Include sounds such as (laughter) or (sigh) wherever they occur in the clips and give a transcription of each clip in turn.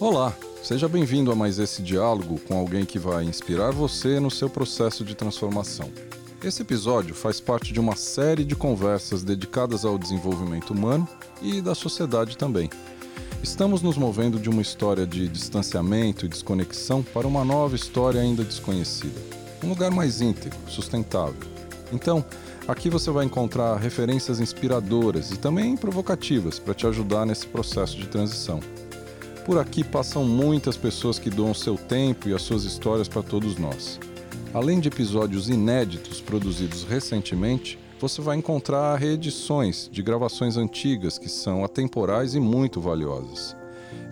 Olá, seja bem-vindo a mais esse diálogo com alguém que vai inspirar você no seu processo de transformação. Esse episódio faz parte de uma série de conversas dedicadas ao desenvolvimento humano e da sociedade também. Estamos nos movendo de uma história de distanciamento e desconexão para uma nova história ainda desconhecida. Um lugar mais íntegro, sustentável. Então, aqui você vai encontrar referências inspiradoras e também provocativas para te ajudar nesse processo de transição. Por aqui passam muitas pessoas que doam seu tempo e as suas histórias para todos nós. Além de episódios inéditos produzidos recentemente, você vai encontrar reedições de gravações antigas que são atemporais e muito valiosas.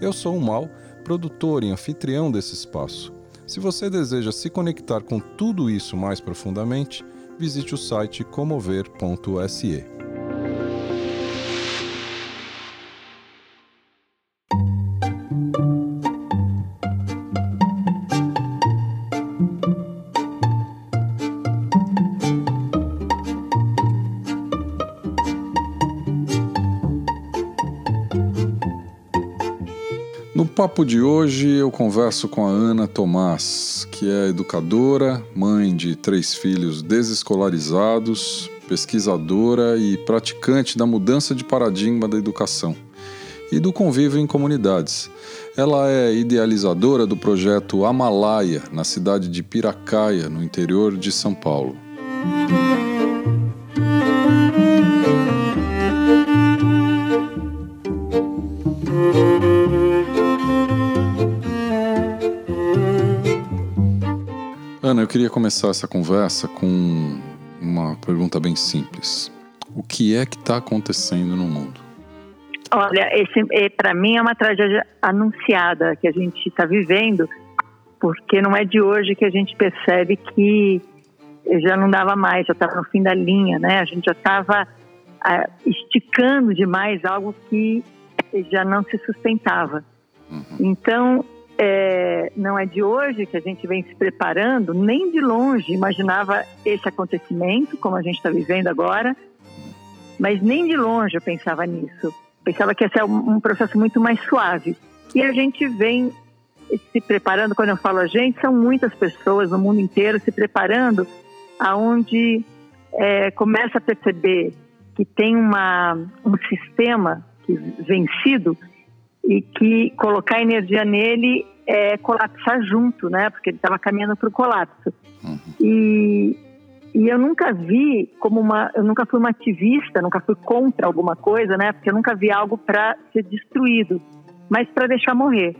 Eu sou o Mal, produtor e anfitrião desse espaço. Se você deseja se conectar com tudo isso mais profundamente, visite o site comover.se. papo de hoje eu converso com a Ana Tomás, que é educadora, mãe de três filhos desescolarizados, pesquisadora e praticante da mudança de paradigma da educação e do convívio em comunidades. Ela é idealizadora do projeto Amalaia, na cidade de Piracaia, no interior de São Paulo. Eu queria começar essa conversa com uma pergunta bem simples. O que é que está acontecendo no mundo? Olha, esse é, para mim é uma tragédia anunciada que a gente está vivendo, porque não é de hoje que a gente percebe que já não dava mais, já estava no fim da linha, né? A gente já estava ah, esticando demais algo que já não se sustentava. Uhum. Então, é, não é de hoje que a gente vem se preparando, nem de longe imaginava esse acontecimento, como a gente está vivendo agora, mas nem de longe eu pensava nisso. Pensava que esse é um processo muito mais suave. E a gente vem se preparando, quando eu falo a gente, são muitas pessoas no mundo inteiro se preparando, aonde é, começa a perceber que tem uma, um sistema que vencido e que colocar energia nele é colapsar junto, né? Porque ele estava caminhando para o colapso. Uhum. E, e eu nunca vi como uma, eu nunca fui uma ativista, nunca fui contra alguma coisa, né? Porque eu nunca vi algo para ser destruído, mas para deixar morrer.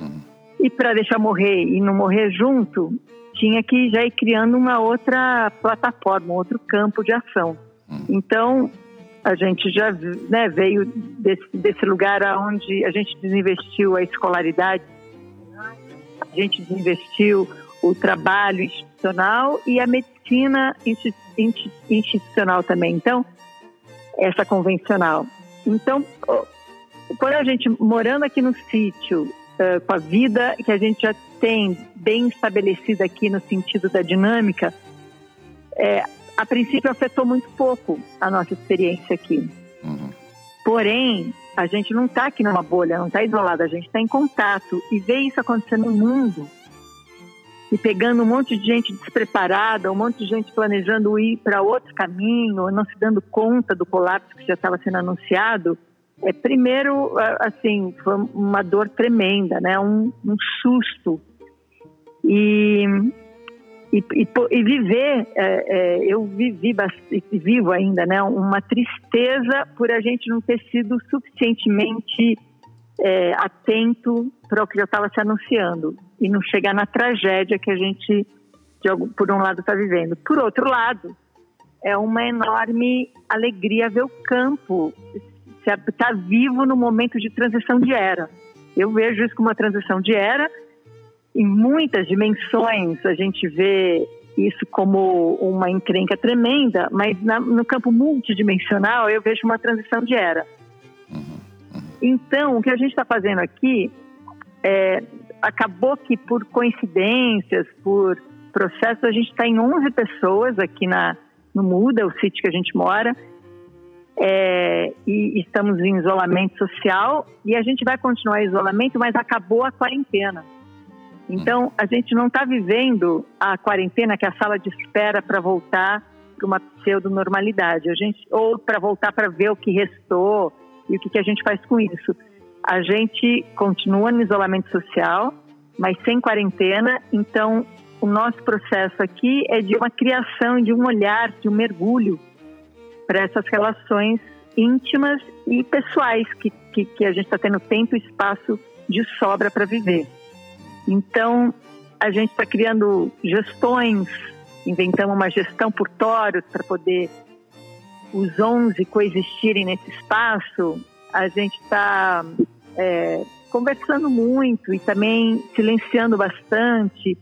Uhum. E para deixar morrer e não morrer junto, tinha que já ir criando uma outra plataforma, um outro campo de ação. Uhum. Então, a gente já né, veio desse, desse lugar onde a gente desinvestiu a escolaridade, a gente desinvestiu o trabalho institucional e a medicina institucional também. Então, essa convencional. Então, quando a gente morando aqui no sítio, com a vida que a gente já tem bem estabelecida aqui no sentido da dinâmica, é, a princípio afetou muito pouco a nossa experiência aqui. Uhum. Porém, a gente não está aqui numa bolha, não está isolado, a gente está em contato e vê isso acontecendo no mundo e pegando um monte de gente despreparada, um monte de gente planejando ir para outro caminho, não se dando conta do colapso que já estava sendo anunciado. É, primeiro, assim, foi uma dor tremenda, né? um, um susto. E e, e, e viver, é, é, eu vivi e vivo ainda, né, uma tristeza por a gente não ter sido suficientemente é, atento para o que já estava se anunciando e não chegar na tragédia que a gente, de, por um lado, está vivendo. Por outro lado, é uma enorme alegria ver o campo estar tá vivo no momento de transição de era. Eu vejo isso como uma transição de era em muitas dimensões a gente vê isso como uma encrenca tremenda, mas na, no campo multidimensional eu vejo uma transição de era. Uhum, uhum. Então, o que a gente está fazendo aqui é, acabou que por coincidências, por processos, a gente está em 11 pessoas aqui na, no Muda, o sítio que a gente mora, é, e estamos em isolamento social e a gente vai continuar em isolamento, mas acabou a quarentena. Então, a gente não está vivendo a quarentena, que é a sala de espera para voltar para uma pseudo-normalidade, a gente, ou para voltar para ver o que restou e o que, que a gente faz com isso. A gente continua no isolamento social, mas sem quarentena, então o nosso processo aqui é de uma criação, de um olhar, de um mergulho para essas relações íntimas e pessoais que, que, que a gente está tendo tempo e espaço de sobra para viver. Então, a gente está criando gestões, inventamos uma gestão por tórios para poder os 11 coexistirem nesse espaço. A gente está é, conversando muito e também silenciando bastante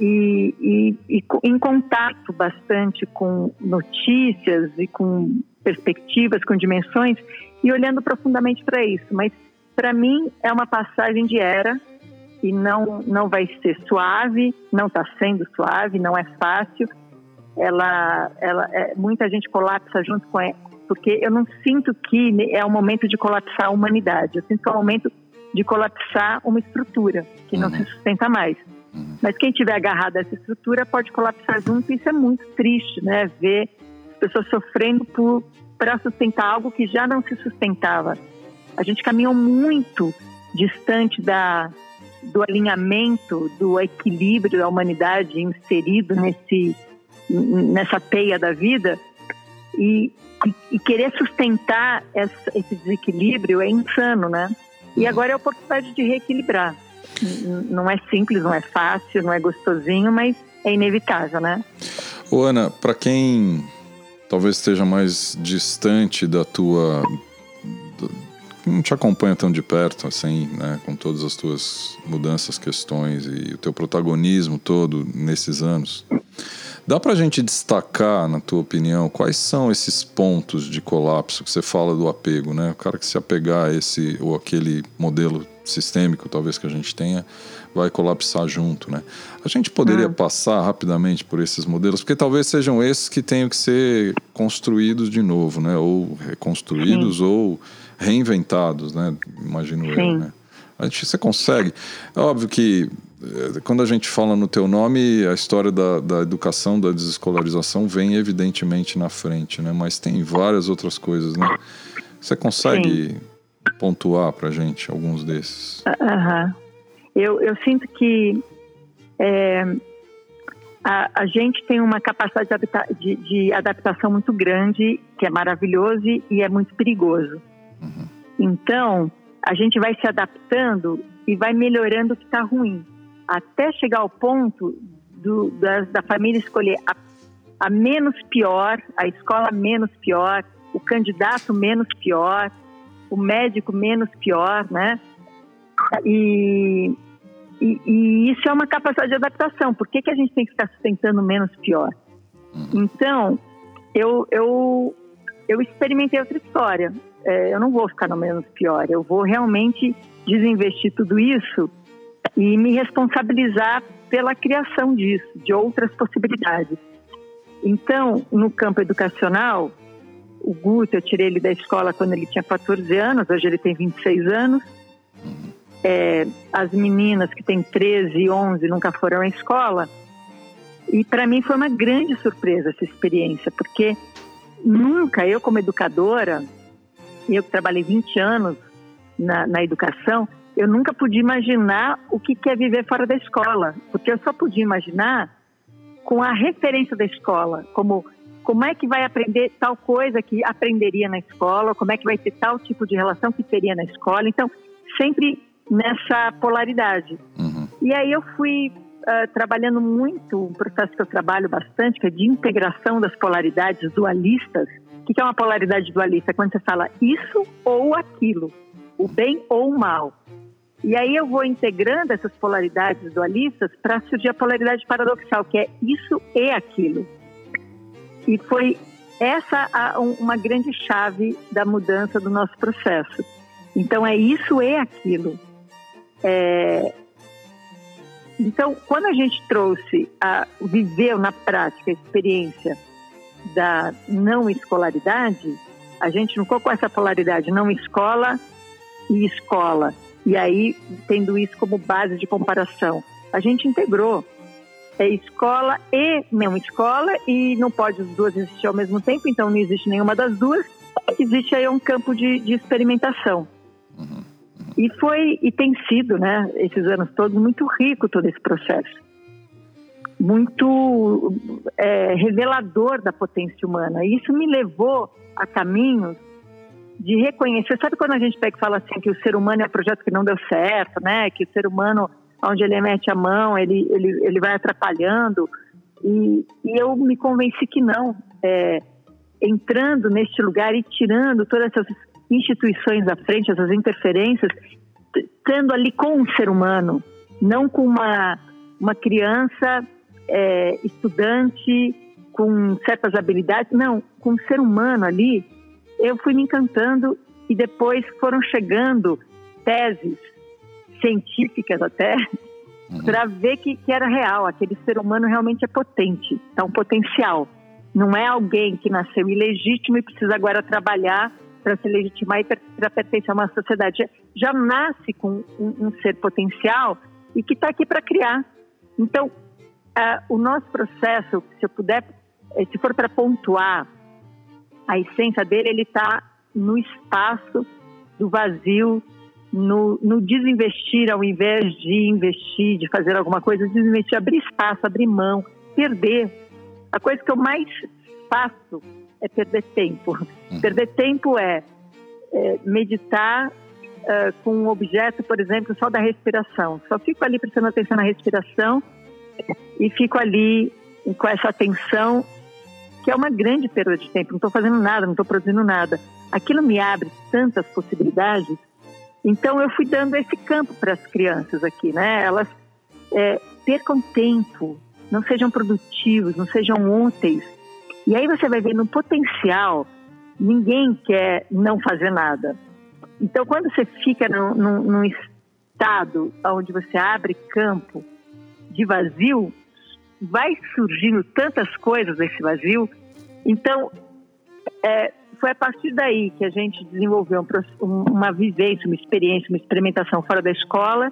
e, e, e em contato bastante com notícias e com perspectivas, com dimensões e olhando profundamente para isso. Mas para mim é uma passagem de era e não não vai ser suave, não está sendo suave, não é fácil. Ela, ela, é, muita gente colapsa junto com ela, porque eu não sinto que é o momento de colapsar a humanidade. Eu sinto que é o momento de colapsar uma estrutura que não uhum. se sustenta mais. Uhum. Mas quem tiver agarrado a essa estrutura pode colapsar junto. E isso é muito triste, né? Ver as pessoas sofrendo para sustentar algo que já não se sustentava. A gente caminhou muito distante da do alinhamento, do equilíbrio da humanidade inserido nesse, nessa teia da vida e, e, querer sustentar essa, esse desequilíbrio é insano, né? E agora é a oportunidade de reequilibrar. Não é simples, não é fácil, não é gostosinho, mas é inevitável, né? Ô Ana, para quem talvez esteja mais distante da tua não te acompanha tão de perto, assim, né, com todas as tuas mudanças, questões e o teu protagonismo todo nesses anos. Dá para a gente destacar, na tua opinião, quais são esses pontos de colapso que você fala do apego, né? O cara que se apegar a esse ou aquele modelo sistêmico, talvez que a gente tenha, vai colapsar junto, né? A gente poderia hum. passar rapidamente por esses modelos, porque talvez sejam esses que tenham que ser construídos de novo, né? Ou reconstruídos ou reinventados, né? Imagino Sim. eu, né? A gente, você consegue. É óbvio que eh, quando a gente fala no teu nome, a história da, da educação, da desescolarização vem evidentemente na frente, né? Mas tem várias outras coisas, né? Você consegue Sim. pontuar para gente alguns desses? Uhum. Eu, eu sinto que é, a, a, gente tem uma capacidade de, de, de, adaptação muito grande, que é maravilhoso e é muito perigoso. Uhum. Então, a gente vai se adaptando e vai melhorando o que está ruim, até chegar ao ponto do, da, da, família escolher a, a, menos pior, a escola menos pior, o candidato menos pior, o médico menos pior, né? E, e, e isso é uma capacidade de adaptação. Por que, que a gente tem que ficar sustentando menos pior? Uhum. Então, eu, eu, eu experimentei outra história é, eu não vou ficar no menos pior, eu vou realmente desinvestir tudo isso e me responsabilizar pela criação disso, de outras possibilidades. Então, no campo educacional, o Guto, eu tirei ele da escola quando ele tinha 14 anos, hoje ele tem 26 anos. É, as meninas que têm 13 e 11 nunca foram à escola. E para mim foi uma grande surpresa essa experiência, porque nunca eu, como educadora, eu que trabalhei 20 anos na, na educação, eu nunca podia imaginar o que é viver fora da escola, porque eu só podia imaginar com a referência da escola, como como é que vai aprender tal coisa que aprenderia na escola, como é que vai ter tal tipo de relação que teria na escola. Então, sempre nessa polaridade. Uhum. E aí eu fui uh, trabalhando muito, um processo que eu trabalho bastante, que é de integração das polaridades dualistas, o que é uma polaridade dualista? Quando você fala isso ou aquilo, o bem ou o mal. E aí eu vou integrando essas polaridades dualistas para surgir a polaridade paradoxal, que é isso e aquilo. E foi essa a, uma grande chave da mudança do nosso processo. Então é isso e aquilo. É... Então, quando a gente trouxe, a, viveu na prática a experiência da não escolaridade, A gente não ficou com essa polaridade, não escola e escola. E aí, tendo isso como base de comparação. A gente integrou é escola e não escola, e não pode as duas existir ao mesmo tempo, então não existe nenhuma das duas. Existe aí um campo de, de experimentação. Uhum, uhum. E foi, e tem sido, né, esses anos todos, muito rico todo esse processo. Muito é, revelador da potência humana. E isso me levou a caminhos de reconhecer. Sabe quando a gente pega e fala assim que o ser humano é um projeto que não deu certo, né? Que o ser humano onde ele mete a mão, ele, ele, ele vai atrapalhando. E, e eu me convenci que não. É, entrando neste lugar e tirando todas essas instituições à frente, essas interferências, estando ali com um ser humano, não com uma, uma criança é, estudante com certas habilidades, não, com um ser humano ali, eu fui me encantando e depois foram chegando teses científicas até, uhum. para ver que, que era real, aquele ser humano realmente é potente, é um potencial. Não é alguém que nasceu ilegítimo e precisa agora trabalhar para se legitimar e para pertencer a uma sociedade. Já nasce com um, um ser potencial e que está aqui para criar. Então, uh, o nosso processo, se eu puder, eh, se for para pontuar a essência dele, ele está no espaço do vazio no, no, desinvestir ao invés de investir, de fazer alguma coisa, desinvestir, abrir espaço, abrir mão, perder. A coisa que eu mais faço é perder tempo. Uhum. Perder tempo é, é meditar uh, com um objeto, por exemplo, só da respiração. Só fico ali prestando atenção na respiração e fico ali com essa atenção, que é uma grande perda de tempo. Não estou fazendo nada, não estou produzindo nada. Aquilo me abre tantas possibilidades então eu fui dando esse campo para as crianças aqui, né? Elas é, percam tempo, não sejam produtivos, não sejam úteis. E aí você vai ver no potencial, ninguém quer não fazer nada. Então quando você fica num, num, num estado onde você abre campo de vazio, vai surgindo tantas coisas desse vazio. Então, é, foi a partir daí que a gente desenvolveu um, uma vivência, uma experiência, uma experimentação fora da escola.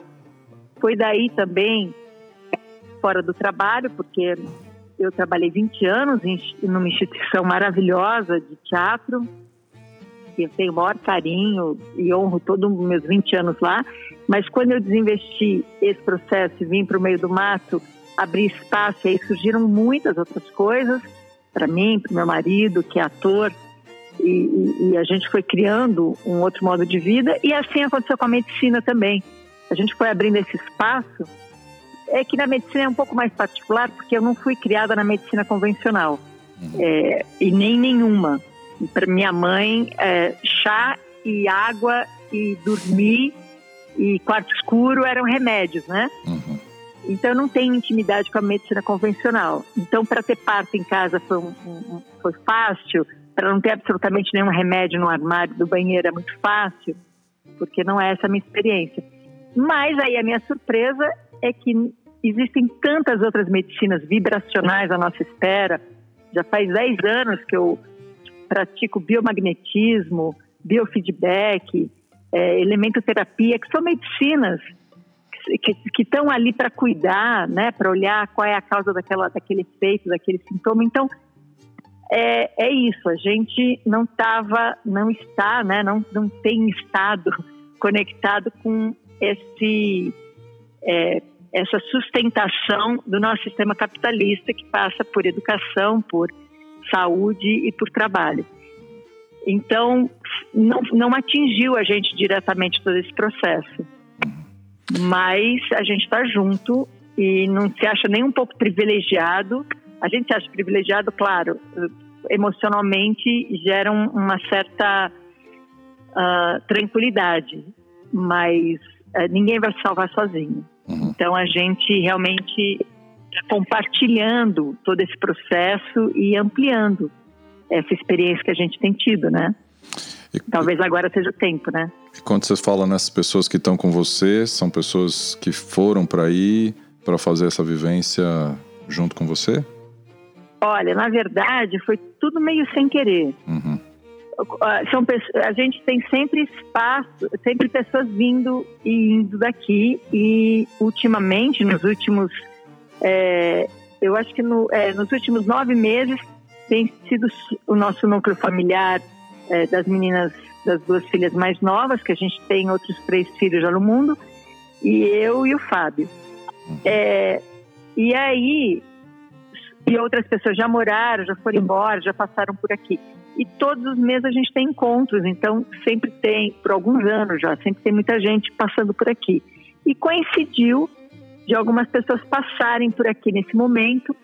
Foi daí também fora do trabalho, porque eu trabalhei 20 anos em numa instituição maravilhosa de teatro, que eu tenho o maior carinho e honro todos os meus 20 anos lá. Mas quando eu desinvesti esse processo e vim para o meio do mato, abri espaço, e aí surgiram muitas outras coisas para mim, para meu marido, que é ator, e, e, a gente foi criando um outro modo de vida e assim aconteceu com a medicina também. A gente foi abrindo esse espaço. É que na medicina é um pouco mais particular porque eu não fui criada na medicina convencional uhum. é, e nem nenhuma. Para minha mãe, é, chá e água e dormir e quarto escuro eram remédios, né? Uhum. Então eu não tenho intimidade com a medicina convencional. Então para ter parto em casa foi, um, um, foi fácil para não ter absolutamente nenhum remédio no armário do banheiro é muito fácil, porque não é essa a minha experiência. Mas aí a minha surpresa é que existem tantas outras medicinas vibracionais à nossa espera. Já faz 10 anos que eu pratico biomagnetismo, biofeedback, é, elementoterapia, que são medicinas que estão ali para cuidar, né, para olhar qual é a causa daquela, daquele efeito, daquele sintoma. Então, é, é isso, a gente não estava, não está, né, não, não tem estado (laughs) conectado com esse, é, essa sustentação do nosso sistema capitalista que passa por educação, por saúde e por trabalho. Então, não, não atingiu a gente diretamente todo esse processo. Mas a gente está junto e não se acha nem um pouco privilegiado a gente se acha privilegiado, claro, emocionalmente gera uma certa uh, tranquilidade, mas uh, ninguém vai se salvar sozinho. Uhum. Então a gente realmente compartilhando todo esse processo e ampliando essa experiência que a gente tem tido, né? E, Talvez agora seja o tempo, né? E quando você fala nessas pessoas que estão com você, são pessoas que foram para aí para fazer essa vivência junto com você? Olha, na verdade, foi tudo meio sem querer. Uhum. são, a gente tem sempre espaço, sempre pessoas vindo e indo daqui e ultimamente, nos últimos, é, eu acho que no, é, nos últimos nove meses tem sido o nosso núcleo familiar é, das meninas, das duas filhas mais novas, que a gente tem outros três filhos já no mundo, e eu e o Fábio. É, e aí, e outras pessoas já moraram, já foram embora, já passaram por aqui. E todos os meses a gente tem encontros, então sempre tem, por alguns anos já, sempre tem muita gente passando por aqui. E coincidiu de algumas pessoas passarem por aqui nesse momento.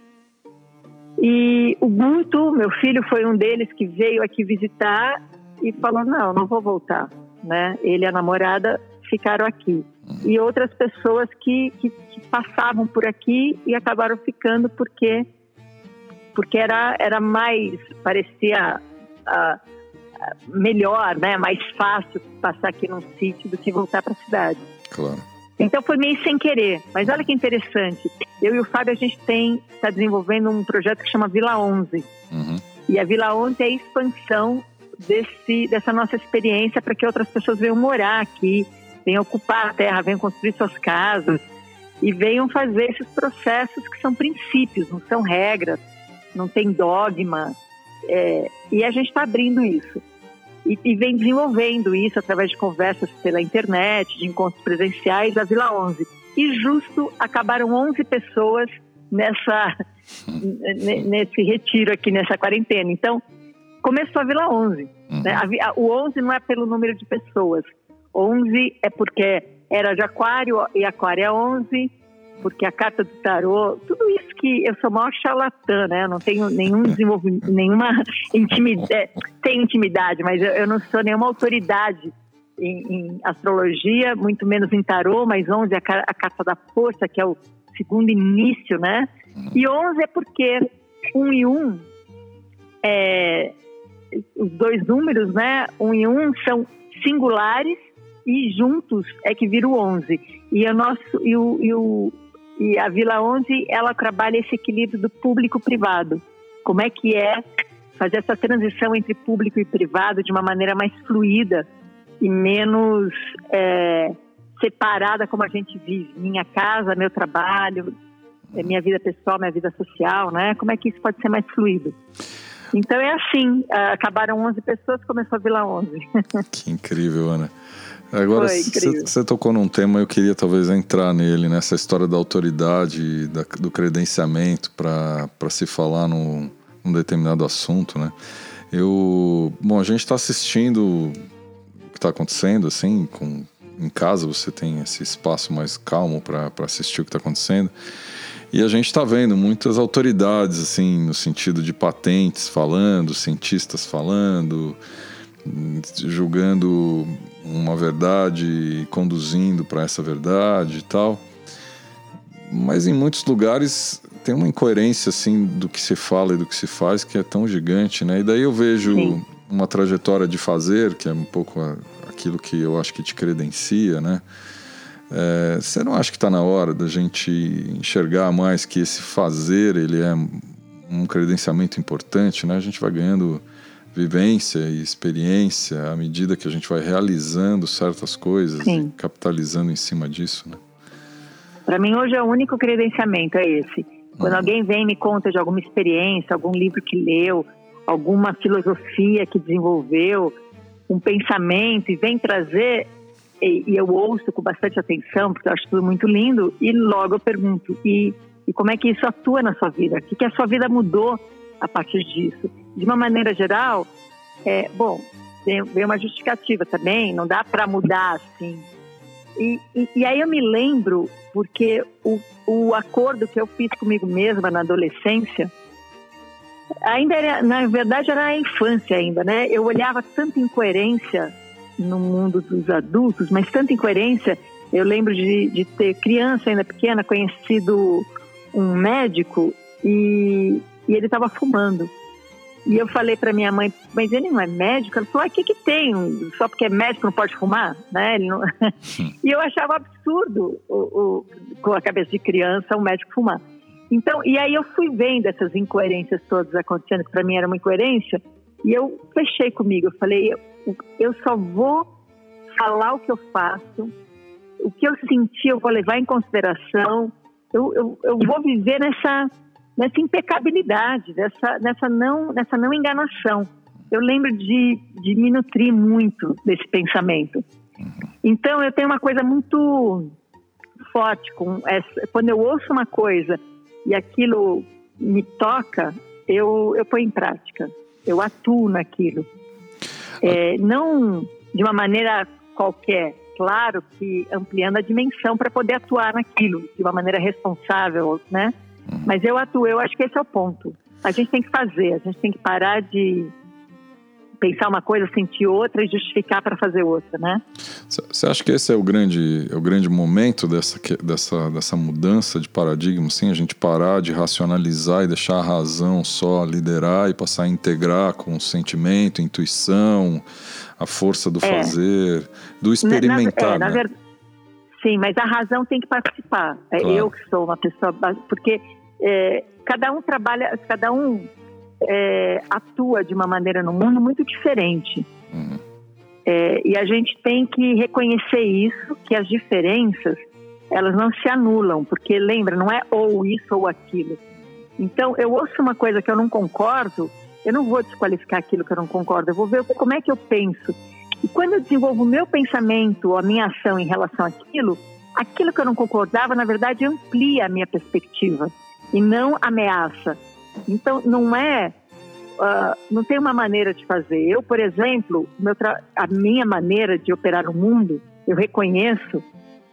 E o Guto, meu filho, foi um deles que veio aqui visitar e falou: Não, não vou voltar. Né? Ele e a namorada ficaram aqui. E outras pessoas que, que, que passavam por aqui e acabaram ficando porque porque era, era mais, parecia melhor, né? mais fácil passar aqui num sítio do que voltar para a cidade. Claro. Então foi meio sem querer. Mas olha que interessante. Eu e o Fábio, a gente tem está desenvolvendo um projeto que chama Vila 11. Uhum. E a Vila 11 é a expansão desse, dessa nossa experiência para que outras pessoas venham morar aqui, venham ocupar a terra, venham construir suas casas e venham fazer esses processos que são princípios, não são regras, não tem dogma. É, e a gente está abrindo isso. E, e, vem desenvolvendo isso através de conversas pela internet, de encontros presenciais da Vila 11. E justo acabaram 11 pessoas nessa, (laughs) nesse retiro aqui, nessa quarentena. Então, começou a Vila 11. Uhum. Né? A, a, o 11 não é pelo número de pessoas. 11 é porque era de aquário e aquário é 11 porque a carta do tarô, tudo isso que eu sou maior charlatã, né? Eu não tenho nenhum desenvolvimento, nenhuma intimidade, é, tenho intimidade, mas eu, eu, não sou nenhuma autoridade em, em, astrologia, muito menos em tarô, mas 11 é a, a carta da força, que é o segundo início, né? E 11 é porque um e um, é, os dois números, né? Um e um são singulares e juntos é que vira o 11. E, o nosso, e, o, e o, e a Vila 11, ela trabalha esse equilíbrio do público-privado. Como é que é fazer essa transição entre público e privado de uma maneira mais fluida e menos é, separada como a gente vive. Minha casa, meu trabalho, é, minha vida pessoal, minha vida social, né? Como é que isso pode ser mais fluido? Então é assim, acabaram 11 pessoas, começou a Vila 11. (laughs) Que incrível, Ana. Agora, você tocou num tema, eu queria talvez entrar nele, nessa história da autoridade, da, do credenciamento para se falar num, num determinado assunto, né? Eu, bom, a gente está assistindo o que está acontecendo, assim, com, em casa você tem esse espaço mais calmo para assistir o que está acontecendo. E a gente está vendo muitas autoridades, assim, no sentido de patentes falando, cientistas falando, julgando uma verdade conduzindo para essa verdade e tal. Mas em muitos lugares tem uma incoerência assim do que se fala e do que se faz que é tão gigante, né? E daí eu vejo Sim. uma trajetória de fazer, que é um pouco aquilo que eu acho que te credencia, né? É, você não acha que está na hora da gente enxergar mais que esse fazer ele é um credenciamento importante, né? A gente vai ganhando vivência e experiência à medida que a gente vai realizando certas coisas Sim. e capitalizando em cima disso, né? Para mim hoje é o único credenciamento é esse. Quando uhum. alguém vem e me conta de alguma experiência, algum livro que leu, alguma filosofia que desenvolveu, um pensamento e vem trazer e, e eu ouço com bastante atenção porque eu acho tudo muito lindo e logo eu pergunto e, e como é que isso atua na sua vida? O que, que a sua vida mudou a partir disso? de uma maneira geral, é, bom, vem uma justificativa também, não dá para mudar assim. E, e, e, aí eu me lembro, porque o, o acordo que eu fiz comigo mesma na adolescência, ainda era, na verdade era a infância ainda, né? Eu olhava tanta incoerência no mundo dos adultos, mas tanta incoerência. Eu lembro de, de ter criança ainda pequena, conhecido um médico e, e ele estava fumando. E eu falei para minha mãe, mas ele não é médico? Ela falou, o que que tem? Só porque é médico não pode fumar? Né? Não... (laughs) e eu achava absurdo, o, o, com a cabeça de criança, um médico fumar. Então, e aí eu fui vendo essas incoerências todas acontecendo, que para mim era uma incoerência, E eu fechei comigo, eu falei, eu, eu só vou falar o que eu faço, o que eu senti eu vou levar em consideração, eu, eu, eu vou viver nessa, nessa impecabilidade, nessa, nessa, não, nessa não enganação. Eu lembro de, de me nutrir muito desse pensamento. Então, eu tenho uma coisa muito forte com essa, quando eu ouço uma coisa e aquilo me toca, eu, eu ponho em prática, eu atuo naquilo. É, não de uma maneira qualquer, claro que ampliando a dimensão para poder atuar naquilo de uma maneira responsável, né? Uhum. Mas eu atuo, eu acho que esse é o ponto. A gente tem que fazer, a gente tem que parar de pensar uma coisa, sentir outra e justificar para fazer outra, né? Você acha que esse é o grande, é o grande momento dessa, dessa, dessa mudança de paradigma, sim? A gente parar de racionalizar e deixar a razão só liderar e passar a integrar com o sentimento, intuição, a força do é. fazer, do experimentar, na, é, né? sim, mas a razão tem que participar. É claro. Eu que sou uma pessoa... Porque é, cada um trabalha, cada um é, atua de uma maneira no mundo muito diferente. Uhum. É, e a gente tem que reconhecer isso, que as diferenças elas não se anulam, porque lembra, não é ou isso ou aquilo. Então, eu ouço uma coisa que eu não concordo, eu não vou desqualificar aquilo que eu não concordo, eu vou ver como é que eu penso. E quando eu desenvolvo o meu pensamento, a minha ação em relação àquilo, aquilo que eu não concordava, na verdade, amplia a minha perspectiva e não ameaça. Então, não é. Uh, não tem uma maneira de fazer. Eu, por exemplo, a minha maneira de operar o mundo, eu reconheço,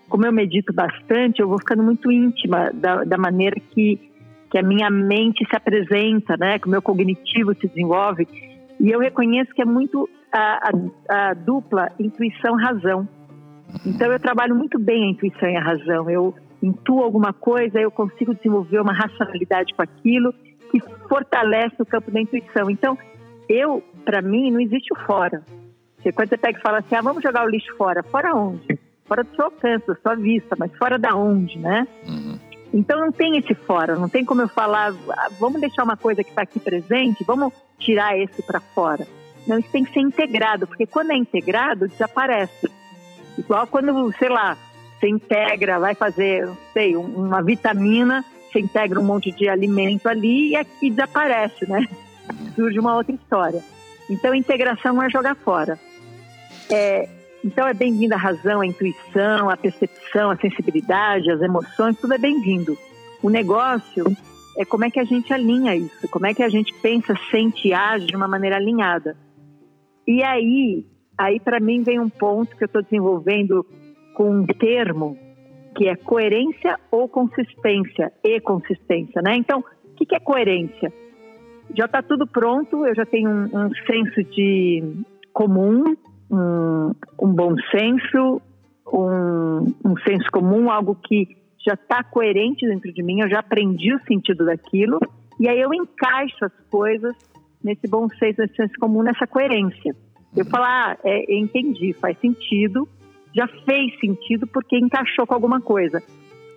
como eu medito bastante, eu vou ficando muito íntima da, da maneira que, que a minha mente se apresenta, né? que o meu cognitivo se desenvolve. E eu reconheço que é muito a, a, a dupla intuição-razão. Então, eu trabalho muito bem a intuição e a razão. Eu intuo alguma coisa, eu consigo desenvolver uma racionalidade com aquilo que fortalece o campo da intuição. Então, eu, para mim, não existe o fora. Porque quando você pega e fala assim, ah, vamos jogar o lixo fora, fora onde? Fora do seu alcance, da sua vista, mas fora da onde, né? Uhum. Então não tem esse fora, não tem como eu falar, ah, vamos deixar uma coisa que está aqui presente, vamos tirar esse para fora. Não, isso tem que ser integrado, porque quando é integrado, desaparece. Igual quando, sei lá, você integra, vai fazer, sei, uma vitamina você integra um monte de alimento ali e aqui desaparece, né? Surge uma outra história. Então, integração é jogar fora. É, então, é bem-vinda a razão, a intuição, a percepção, a sensibilidade, as emoções, tudo é bem-vindo. O negócio é como é que a gente alinha isso, como é que a gente pensa, sente e age de uma maneira alinhada. E aí, aí para mim vem um ponto que eu estou desenvolvendo com um termo que é coerência ou consistência e consistência, né? Então, o que, que é coerência? Já está tudo pronto, eu já tenho um, um senso de comum, um, um bom senso, um, um senso comum, algo que já está coerente dentro de mim, eu já aprendi o sentido daquilo, e aí eu encaixo as coisas nesse bom senso, nesse senso comum, nessa coerência. Eu falo, ah, é, entendi, faz sentido, já fez sentido porque encaixou com alguma coisa.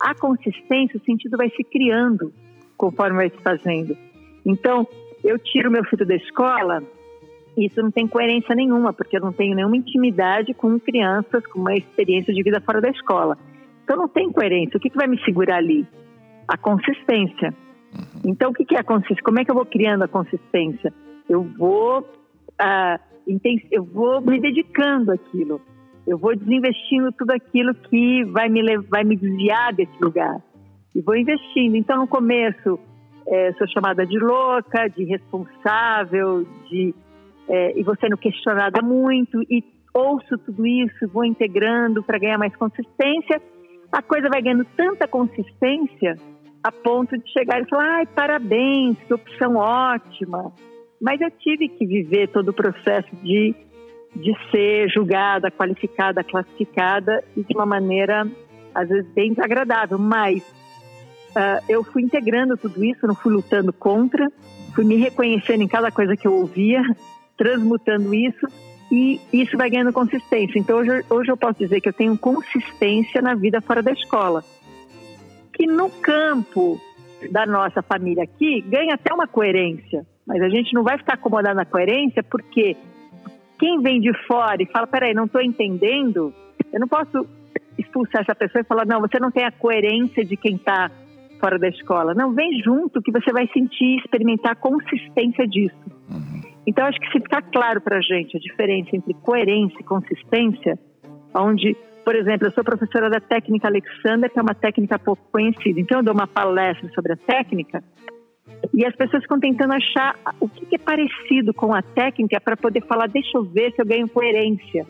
A consistência, o sentido vai se criando conforme vai se fazendo. Então, eu tiro meu filho da escola, isso não tem coerência nenhuma, porque eu não tenho nenhuma intimidade com crianças com uma experiência de vida fora da escola. Então, não tem coerência. O que, que vai me segurar ali? A consistência. Uhum. Então, o que, que é a consistência? Como é que eu vou criando a consistência? Eu vou, uh, eu vou me dedicando àquilo eu vou desinvestindo tudo aquilo que vai me, levar, vai me desviar desse lugar. E vou investindo. Então, no começo, é, sou chamada de louca, de responsável, de, é, e vou sendo questionada muito, e ouço tudo isso, vou integrando para ganhar mais consistência. A coisa vai ganhando tanta consistência a ponto de chegar e falar: ai, parabéns, que opção ótima. Mas eu tive que viver todo o processo de de ser julgada, qualificada, classificada e de uma maneira às vezes bem desagradável, mas uh, eu fui integrando tudo isso, não fui lutando contra, fui me reconhecendo em cada coisa que eu ouvia, (laughs) transmutando isso e isso vai ganhando consistência. Então hoje, hoje eu posso dizer que eu tenho consistência na vida fora da escola, que no campo da nossa família aqui ganha até uma coerência, Mas a gente não vai ficar acomodado na coerência porque quem vem de fora e fala, peraí, não estou entendendo, eu não posso expulsar essa pessoa e falar, não, você não tem a coerência de quem está fora da escola. Não, vem junto que você vai sentir, experimentar a consistência disso. Uhum. Então, acho que se ficar claro para a gente a diferença entre coerência e consistência, onde, por exemplo, eu sou professora da técnica Alexander, que é uma técnica pouco conhecida. Então, eu dou uma palestra sobre a técnica e as pessoas ficam tentando achar o que é parecido com a técnica para poder falar, deixa eu ver se eu ganho coerência.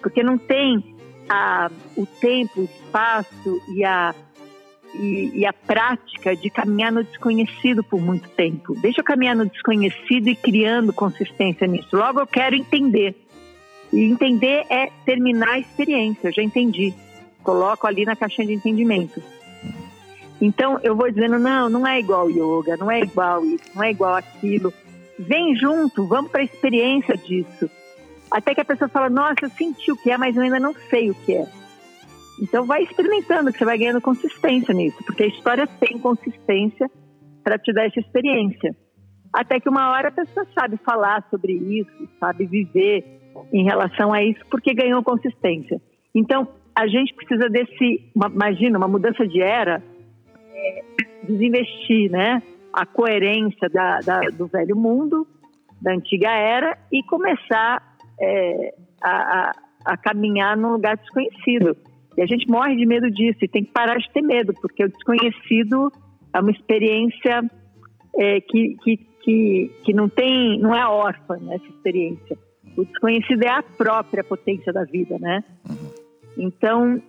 Porque não tem a, o tempo, o espaço e a, e, e, a prática de caminhar no desconhecido por muito tempo. Deixa eu caminhar no desconhecido e criando consistência nisso. Logo eu quero entender. E entender é terminar a experiência, eu já entendi. Coloco ali na caixinha de entendimento. Então eu vou dizendo, não, não é igual yoga, não é igual isso, não é igual aquilo. Vem junto, vamos para a experiência disso. Até que a pessoa fala, nossa, eu senti o que é, mas eu ainda não sei o que é. Então vai experimentando, que você vai ganhando consistência nisso, porque a história tem consistência para te dar essa experiência. Até que uma hora a pessoa sabe falar sobre isso, sabe viver em relação a isso, porque ganhou consistência. Então a gente precisa desse, uma, imagina, uma mudança de era, é, desinvestir, né? A coerência da, da, do velho mundo, da antiga era e começar é, a, a, a caminhar num lugar desconhecido. E a gente morre de medo disso e tem que parar de ter medo, porque o desconhecido é uma experiência é, que, que, que, que não tem, não é órfã né, experiência. O desconhecido é a própria potência da vida, né? Então,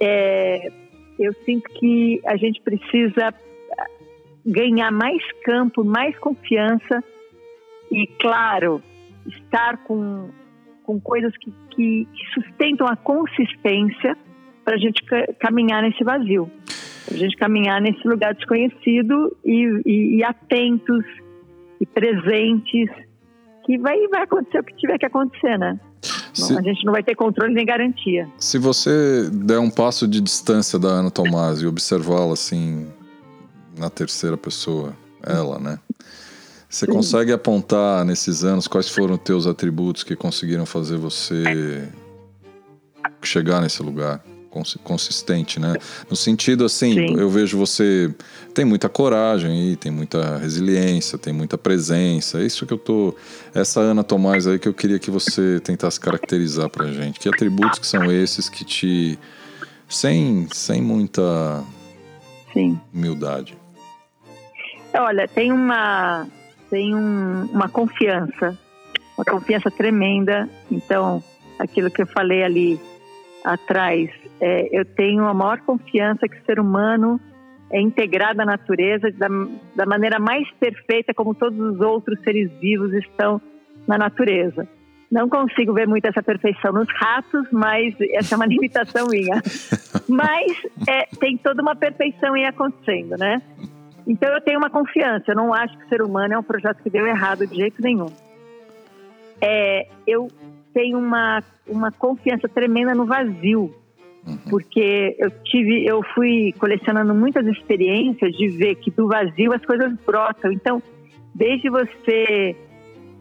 é, eu sinto que a gente precisa ganhar mais campo, mais confiança e, claro, estar com, com coisas que, que sustentam a consistência para a gente caminhar nesse vazio, para a gente caminhar nesse lugar desconhecido e, e, e, atentos e presentes, que vai, vai acontecer o que tiver que acontecer, né? Se, a gente não vai ter controle nem garantia. Se você der um passo de distância da Ana Tomás e observá-la assim na terceira pessoa, ela, né? Você Sim. consegue apontar nesses anos quais foram os teus atributos que conseguiram fazer você chegar nesse lugar? Consistente, né? No sentido assim, Sim. eu vejo você tem muita coragem e tem muita resiliência, tem muita presença. É isso que eu tô essa Ana Tomás aí que eu queria que você tentasse caracterizar pra gente. Que atributos que são esses que te sem sem muita Sim. humildade. Olha, tem uma tem um, uma confiança, uma confiança tremenda. Então, aquilo que eu falei ali atrás, é, eu tenho a maior confiança que o ser humano é integrado à natureza da, da maneira mais perfeita como todos os outros seres vivos estão na natureza. Não consigo ver muito essa perfeição nos ratos, mas essa é uma (laughs) limitação minha. Mas é, tem toda uma perfeição aí acontecendo, né? Então eu tenho uma confiança. Eu não acho que o ser humano é um projeto que deu errado de jeito nenhum. É, eu tenho uma, uma confiança tremenda no vazio Uhum. Porque eu tive, eu fui colecionando muitas experiências de ver que do vazio as coisas brotam. Então, desde você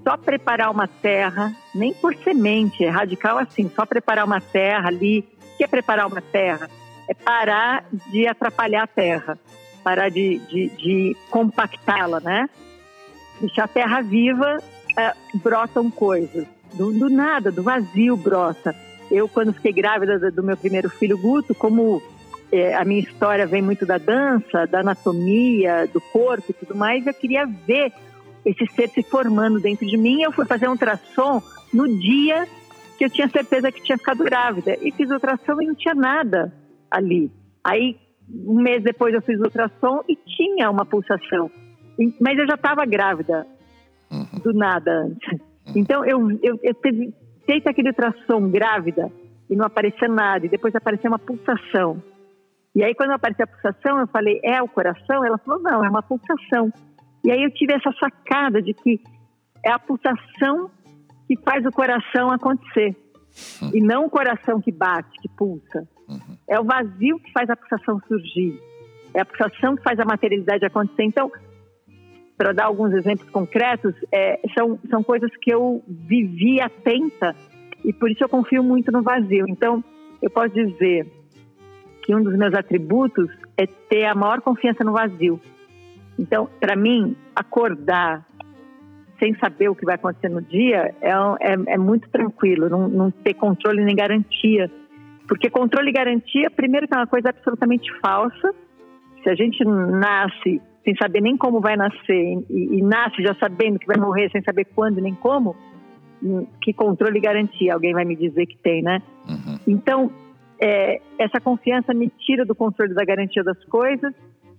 só preparar uma terra, nem por semente, é radical assim, só preparar uma terra ali. O que é preparar uma terra? É parar de atrapalhar a terra, parar de, de, de compactá-la, né? Deixar a terra viva, é, brotam coisas. Do, do nada, do vazio brota. Eu, quando fiquei grávida do meu primeiro filho, Guto, como é, a minha história vem muito da dança, da anatomia, do corpo e tudo mais, eu queria ver esse ser se formando dentro de mim. Eu fui fazer um ultrassom no dia que eu tinha certeza que tinha ficado grávida. E fiz ultrassom e não tinha nada ali. Aí, um mês depois, eu fiz ultrassom e tinha uma pulsação. Mas eu já estava grávida uhum. do nada antes. Uhum. Então, eu, eu, eu teve, feita aquele ultrassom grávida e não aparecia nada, e depois apareceu uma pulsação. E aí, quando apareceu a pulsação, eu falei, é o coração? Ela falou, não, é uma pulsação. E aí eu tive essa sacada de que é a pulsação que faz o coração acontecer. Uhum. E não o coração que bate, que pulsa. Uhum. É o vazio que faz a pulsação surgir. É a pulsação que faz a materialidade acontecer. Então, para dar alguns exemplos concretos, é, são, são coisas que eu vivi atenta e por isso eu confio muito no vazio. Então, eu posso dizer que um dos meus atributos é ter a maior confiança no vazio. Então, para mim, acordar sem saber o que vai acontecer no dia é, é, é muito tranquilo, não, não, ter controle nem garantia. Porque controle e garantia, primeiro, que é uma coisa absolutamente falsa. Se a gente nasce sem saber nem como vai nascer e, e nasce já sabendo que vai morrer sem saber quando nem como, hum, que controle e garantia alguém vai me dizer que tem, né? Uhum. Então, é, essa confiança me tira do controle da garantia das coisas.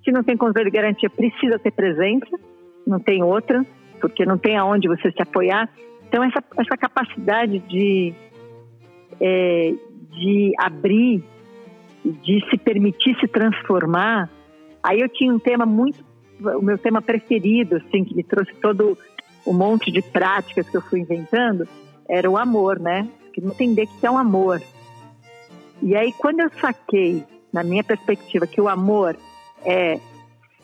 Se não tem controle e garantia, precisa ter presença, não tem outra, porque não tem aonde você se apoiar. Então, essa, essa capacidade de, é, de abrir, de se permitir se transformar. Aí eu tinha um tema muito o meu tema preferido, assim, que me trouxe todo o monte de práticas que eu fui inventando, era o amor, né? Entender que é um amor. E aí, quando eu saquei, na minha perspectiva, que o amor é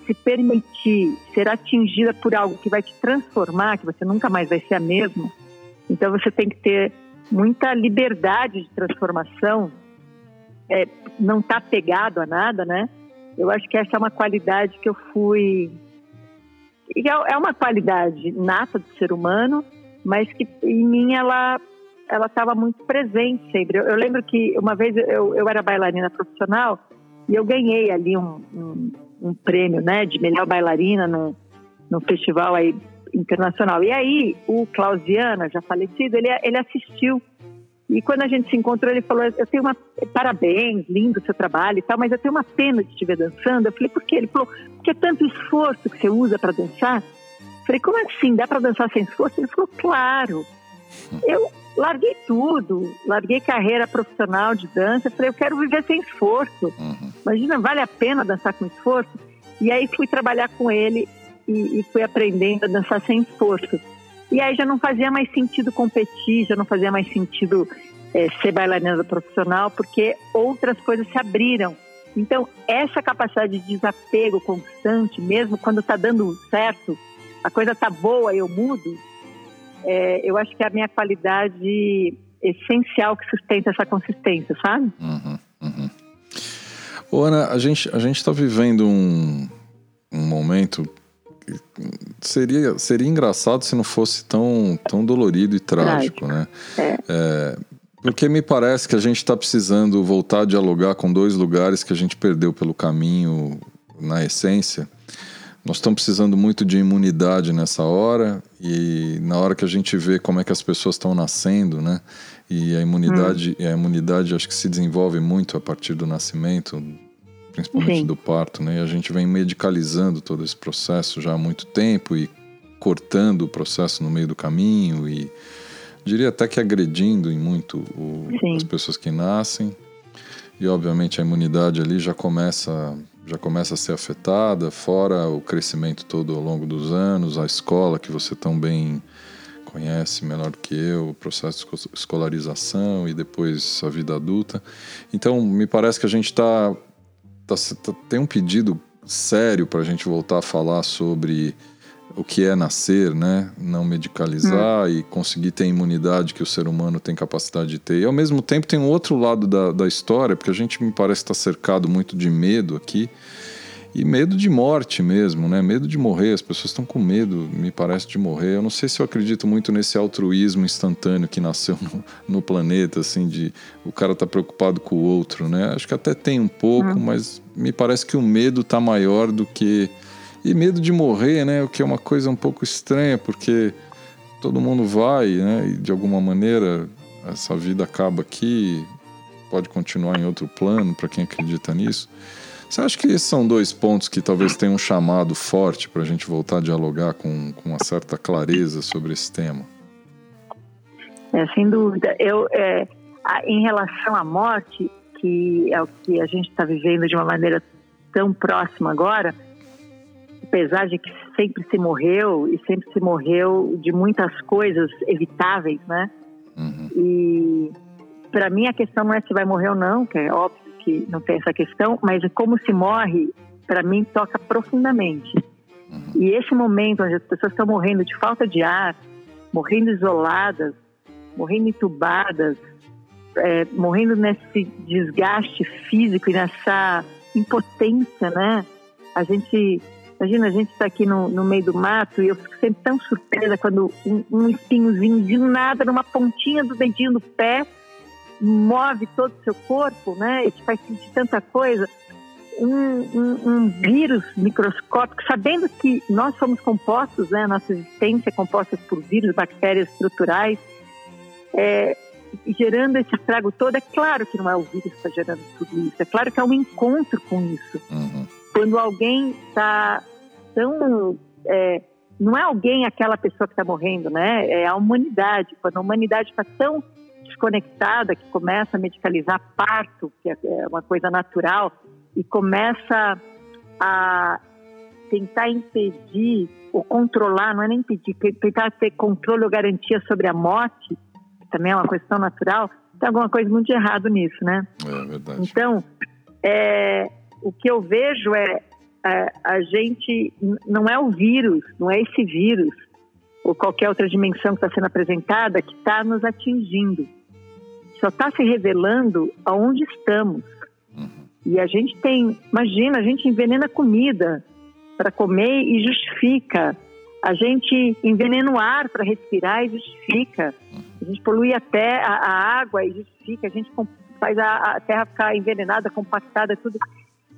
se permitir ser atingida por algo que vai te transformar, que você nunca mais vai ser a mesma, então você tem que ter muita liberdade de transformação, é, não estar tá pegado a nada, né? Eu acho que essa é uma qualidade que eu fui. É, é uma qualidade nata do ser humano, mas que em mim ela ela estava muito presente sempre. Eu, eu, lembro que uma vez eu, eu era bailarina profissional e eu ganhei ali um, um, um prêmio, né, de melhor bailarina no, no festival aí internacional. E aí o Clausiana, já falecido, ele, ele assistiu e quando a gente se encontrou, ele falou: Eu tenho uma. Parabéns, lindo o seu trabalho e tal, mas eu tenho uma pena de te ver dançando. Eu falei: Por quê? Ele falou: Porque é tanto esforço que você usa para dançar. Eu falei: Como assim? Dá para dançar sem esforço? Ele falou: Claro. Eu larguei tudo, larguei carreira profissional de dança. Eu falei: Eu quero viver sem esforço. Uhum. Imagina, vale a pena dançar com esforço? E aí fui trabalhar com ele e, e fui aprendendo a dançar sem esforço. E aí já não fazia mais sentido competir, já não fazia mais sentido é, ser bailarina profissional, porque outras coisas se abriram. Então, essa capacidade de desapego constante, mesmo quando está dando certo, a coisa está boa, eu mudo, é, eu acho que é a minha qualidade essencial que sustenta essa consistência, sabe? Uhum, uhum. Ô, Ana, a gente a está vivendo um, um momento seria, seria engraçado se não fosse tão, tão dolorido e trágico, né? É. É, porque me parece que a gente está precisando voltar a dialogar com dois lugares que a gente perdeu pelo caminho na essência. Nós estamos precisando muito de imunidade nessa hora e na hora que a gente vê como é que as pessoas estão nascendo, né? E a imunidade, hum. a imunidade acho que se desenvolve muito a partir do nascimento, principalmente Sim. do parto, né? E a gente vem medicalizando todo esse processo já há muito tempo e cortando o processo no meio do caminho e diria até que agredindo em muito o, as pessoas que nascem. E obviamente a imunidade ali já começa já começa a ser afetada, fora o crescimento todo ao longo dos anos, a escola que você tão bem conhece melhor que eu, o processo de escolarização e depois a vida adulta. Então, me parece que a gente está tá, tá, tem um pedido sério para a gente voltar a falar sobre o que é nascer, né? Não medicalizar hum. e conseguir ter a imunidade que o ser humano tem capacidade de ter. E ao mesmo tempo tem um outro lado da, da história, porque a gente me parece estar cercado muito de medo aqui. E medo de morte mesmo, né? Medo de morrer. As pessoas estão com medo, me parece, de morrer. Eu não sei se eu acredito muito nesse altruísmo instantâneo que nasceu no, no planeta, assim, de o cara tá preocupado com o outro, né? Acho que até tem um pouco, uhum. mas me parece que o medo tá maior do que. E medo de morrer, né? O que é uma coisa um pouco estranha, porque todo mundo vai, né? E de alguma maneira essa vida acaba aqui, pode continuar em outro plano, para quem acredita nisso. Você acha que esses são dois pontos que talvez tenham um chamado forte para a gente voltar a dialogar com, com uma certa clareza sobre esse tema? É, sem dúvida. Eu, é, a, em relação à morte, que é o que a gente está vivendo de uma maneira tão próxima agora, apesar de que sempre se morreu e sempre se morreu de muitas coisas evitáveis, né? Uhum. E para mim a questão não é se vai morrer ou não, que é óbvio que não tem essa questão, mas como se morre, para mim, toca profundamente. Uhum. E esse momento onde as pessoas estão morrendo de falta de ar, morrendo isoladas, morrendo entubadas, é, morrendo nesse desgaste físico e nessa impotência, né? A gente, imagina, a gente está aqui no, no, meio do mato e eu fico sempre tão surpresa quando um, um espinhozinho de nada, numa pontinha do dedinho do pé, move todo o seu corpo, né? E te faz sentir tanta coisa. Um, um, um, vírus microscópico, sabendo que nós somos compostos, né? Nossa existência é composta por vírus, bactérias estruturais, é, gerando esse estrago todo. É claro que não é o vírus que está gerando tudo isso, é claro que é um encontro com isso. Uhum. Quando alguém está tão. É, não é alguém aquela pessoa que está morrendo, né? É a humanidade. Quando a humanidade está tão desconectada, que começa a medicalizar parto, que é, é uma coisa natural, e começa a tentar impedir ou controlar, não é nem impedir, tentar ter controle ou garantia sobre a morte, que também é uma questão natural, tem alguma coisa muito de errado nisso, né? É verdade. Então, é, o que eu vejo é, é a gente não é o vírus, não é esse vírus ou qualquer outra dimensão que está sendo apresentada que está nos atingindo só está se revelando aonde estamos. Uhum. E a gente tem, imagina, a gente envenena comida para comer e justifica. A gente envenena o ar para respirar e justifica. A gente polui até a, a água e justifica. A gente faz a, a terra ficar envenenada, compactada, tudo.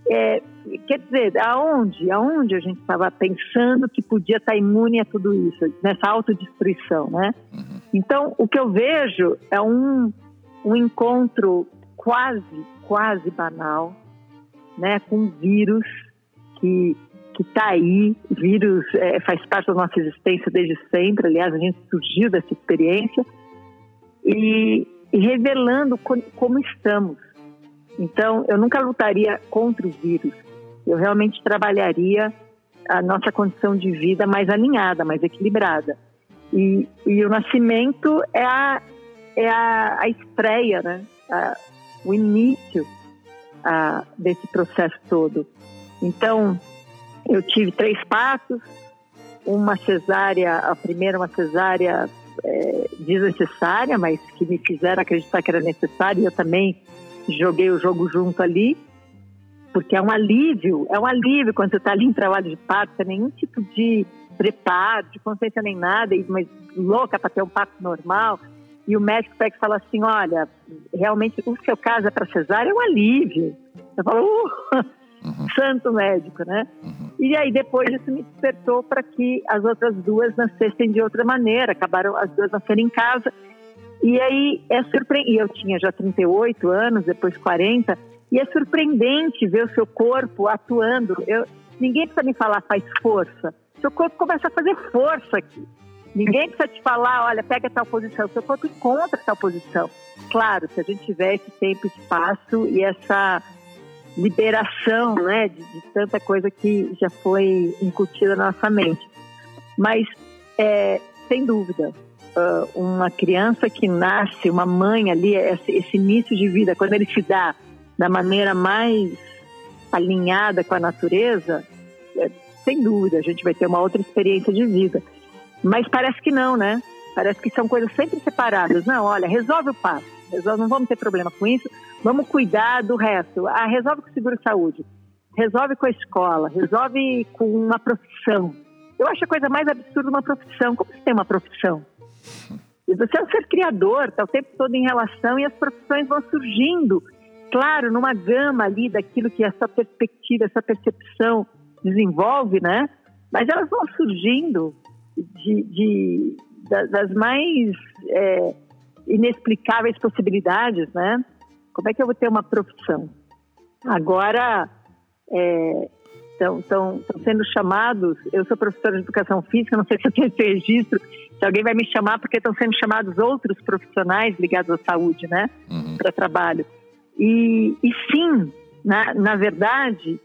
É, quer dizer, aonde, aonde a gente estava pensando que podia estar tá imune a tudo isso, nessa autodestruição, né? Uhum. Então, o que eu vejo é um, um encontro quase, quase banal, né, com um vírus que que está aí, vírus é, faz parte da nossa existência desde sempre, aliás, a gente surgiu dessa experiência, e, e revelando co como estamos. Então, eu nunca lutaria contra o vírus, eu realmente trabalharia a nossa condição de vida mais alinhada, mais equilibrada. E, e o nascimento é a, é a, a estreia, né? A, o início a, desse processo todo. Então, eu tive três passos, uma cesárea, a primeira uma cesárea é, desnecessária, mas que me fizeram acreditar que era necessária e eu também joguei o jogo junto ali, porque é um alívio, é um alívio quando você está ali em trabalho de parto, sem nenhum tipo de preparo, de consciência nem nada, mas louca para ter um parto normal, e o médico pega e fala assim, olha, realmente o seu caso é para cesárea, é um alívio. Eu falo, uh, uhum. santo médico, né? Uhum. E aí depois isso me despertou para que as outras duas nascessem de outra maneira, acabaram as duas nascendo em casa. E aí é surpreendente, eu tinha já 38 anos, depois 40, e é surpreendente ver o seu corpo atuando. Eu, ninguém precisa me falar faz força, seu corpo começa a fazer força aqui. Ninguém precisa te falar, olha, pega tal posição. Seu corpo encontra tal posição. Claro, se a gente tiver esse tempo, espaço e essa liberação, né, de, de tanta coisa que já foi incutida na nossa mente. Mas, é, sem dúvida, uh, uma criança que nasce, uma mãe ali, esse, esse início de vida, quando ele se dá da maneira mais alinhada com a natureza, é, sem dúvida, a gente vai ter uma outra experiência de vida. Mas parece que não, né? Parece que são coisas sempre separadas. Não, olha, resolve o passo. Resolve, não vamos ter problema com isso. Vamos cuidar do resto. Ah, resolve com o seguro-saúde. Resolve com a escola. Resolve com uma profissão. Eu acho a coisa mais absurda uma profissão. Como você tem uma profissão? Você é um ser criador, está o tempo todo em relação e as profissões vão surgindo. Claro, numa gama ali daquilo que essa perspectiva, essa percepção desenvolve, né? Mas elas vão surgindo de, de das mais é, inexplicáveis possibilidades, né? Como é que eu vou ter uma profissão? Agora estão é, sendo chamados. Eu sou professora de educação física, não sei se eu tenho esse registro. Se alguém vai me chamar, porque estão sendo chamados outros profissionais ligados à saúde, né? Uhum. Para trabalho. E, e sim, na, na verdade,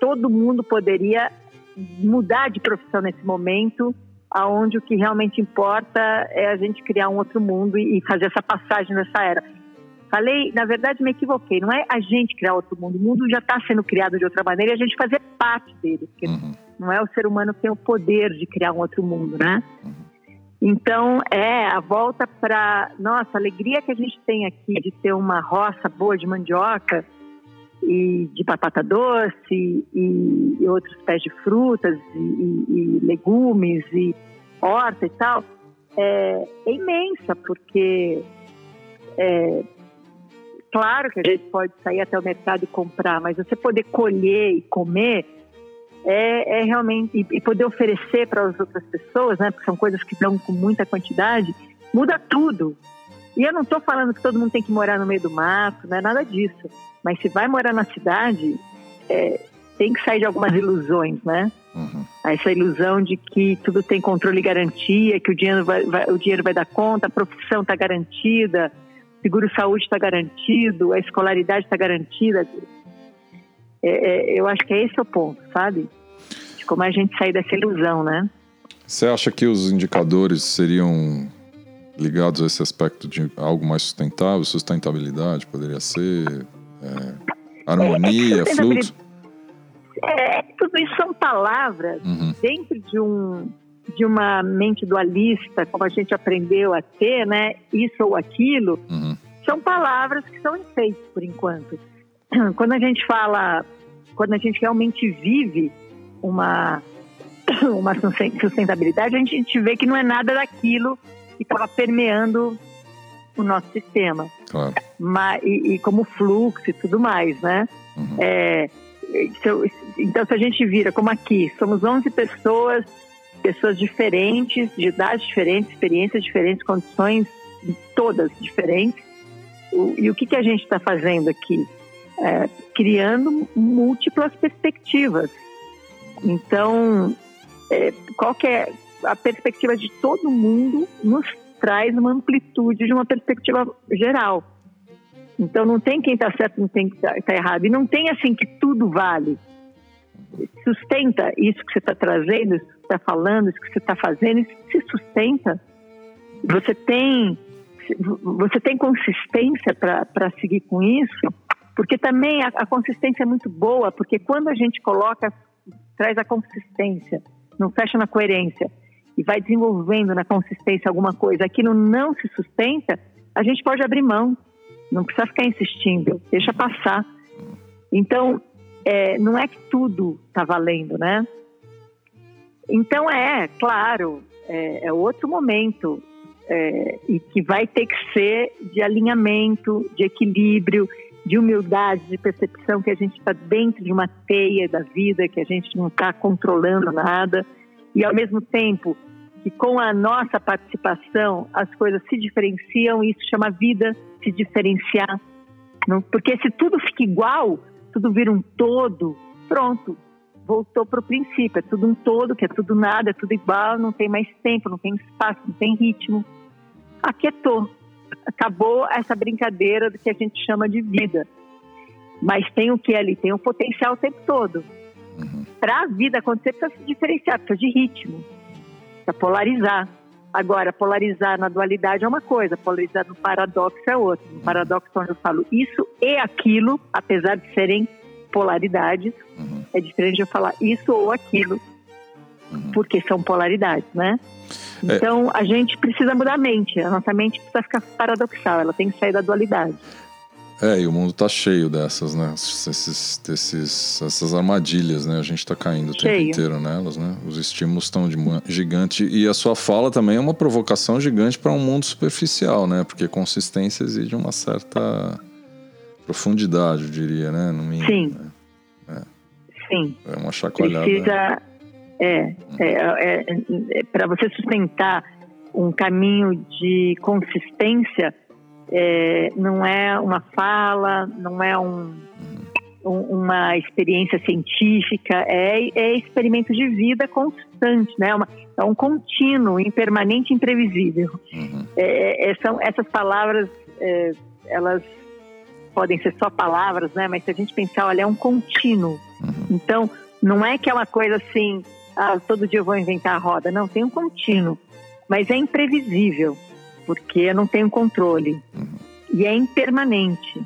todo mundo poderia mudar de profissão nesse momento, aonde o que realmente importa é a gente criar um outro mundo e fazer essa passagem nessa era. Falei, na verdade, me equivoquei. Não é a gente criar outro mundo. O mundo já está sendo criado de outra maneira e a gente fazer parte dele. Porque uhum. não é o ser humano que tem o poder de criar um outro mundo, né? Uhum. Então, é a volta para. Nossa, a alegria que a gente tem aqui de ter uma roça boa de mandioca e de batata doce e, e outros pés de frutas e, e, e, legumes e horta e tal, é, é imensa, porque é, claro que a gente pode sair até o mercado e comprar, mas você poder colher e comer é, é realmente e, poder oferecer para as outras pessoas, né? Porque são coisas que dão com muita quantidade, muda tudo. E eu não estou falando que todo mundo tem que morar no meio do mato, não é nada disso. Mas se vai morar na cidade, é, tem que sair de algumas ilusões, né? Uhum. Essa ilusão de que tudo tem controle e garantia, que o dinheiro vai, vai o dinheiro vai dar conta, a profissão está garantida, seguro-saúde está garantido, a escolaridade está garantida. É, é, eu acho que é esse o ponto, sabe? De como a gente sair dessa ilusão, né? Você acha que os indicadores seriam ligados a esse aspecto de algo mais sustentável, sustentabilidade, poderia ser harmonia, é, fluxo? É, tudo isso são palavras uhum. dentro de um de uma mente dualista, como a gente aprendeu a ter, né? Isso ou aquilo, uhum. são palavras que são enfeites por enquanto. Quando a gente fala, quando a gente realmente vive uma uma sustentabilidade, a gente vê que não é nada daquilo que estava permeando o nosso sistema. Claro. Mas, e, e, como fluxo e tudo mais, né? Uhum. É, então, se a gente vira como aqui, somos 11 pessoas, pessoas diferentes, de idades diferentes, experiências diferentes, condições todas diferentes. O, e o que, que a gente está fazendo aqui? É, criando múltiplas perspectivas. Então, é, qual que é a perspectiva de todo mundo nos traz uma amplitude de uma perspectiva geral. Então não tem quem está certo, não tem quem está tá errado. E não tem assim que tudo vale. Sustenta isso que você está trazendo, isso que você está falando, isso que você está fazendo, isso se sustenta. Você tem, você tem consistência para seguir com isso, porque também a, a consistência é muito boa, porque quando a gente coloca, traz a consistência, não fecha na coerência, e vai desenvolvendo na consistência alguma coisa, aquilo não se sustenta, a gente pode abrir mão. Não precisa ficar insistindo, deixa passar. Então, é, não é que tudo está valendo, né? Então é, claro, é, é outro momento é, e que vai ter que ser de alinhamento, de equilíbrio, de humildade, de percepção que a gente está dentro de uma teia da vida, que a gente não está controlando nada e ao mesmo tempo que com a nossa participação as coisas se diferenciam e isso chama vida se diferenciar. Não? Porque se tudo fica igual, tudo vira um todo, pronto, voltou para o princípio. É tudo um todo, que é tudo nada, é tudo igual, não tem mais tempo, não tem espaço, não tem ritmo. Aquietou. Acabou essa brincadeira do que a gente chama de vida. Mas tem o que ali? Tem o potencial o tempo todo. Uhum. Para a vida acontecer, precisa se diferenciar, precisa de ritmo, precisa polarizar. Agora, polarizar na dualidade é uma coisa, polarizar no paradoxo é outra. No paradoxo, onde eu falo isso e aquilo, apesar de serem polaridades, uhum. é diferente de eu falar isso ou aquilo, uhum. porque são polaridades, né? É. Então, a gente precisa mudar a mente. A nossa mente precisa ficar paradoxal, ela tem que sair da dualidade. É, e o mundo tá cheio dessas, né? Esses, esses, essas armadilhas, né? A gente tá caindo o cheio. tempo inteiro nelas, né? Os estímulos estão de gigante. E a sua fala também é uma provocação gigante para um mundo superficial, né? Porque consistência exige uma certa profundidade, eu diria, né? No mínimo. Sim. Né? É. Sim. É uma chacoalhada. Precisa. É, é, é, é para você sustentar um caminho de consistência é, não é uma fala, não é um, um, uma experiência científica, é, é experimento de vida constante, né? Uma, é um contínuo, impermanente, imprevisível. Uhum. É, é são essas palavras, é, elas podem ser só palavras, né? Mas se a gente pensar, olha, é um contínuo. Uhum. Então, não é que é uma coisa assim, ah, todo dia eu vou inventar a roda. Não, tem um contínuo. Mas é imprevisível porque eu não tenho controle. Uhum. E é impermanente.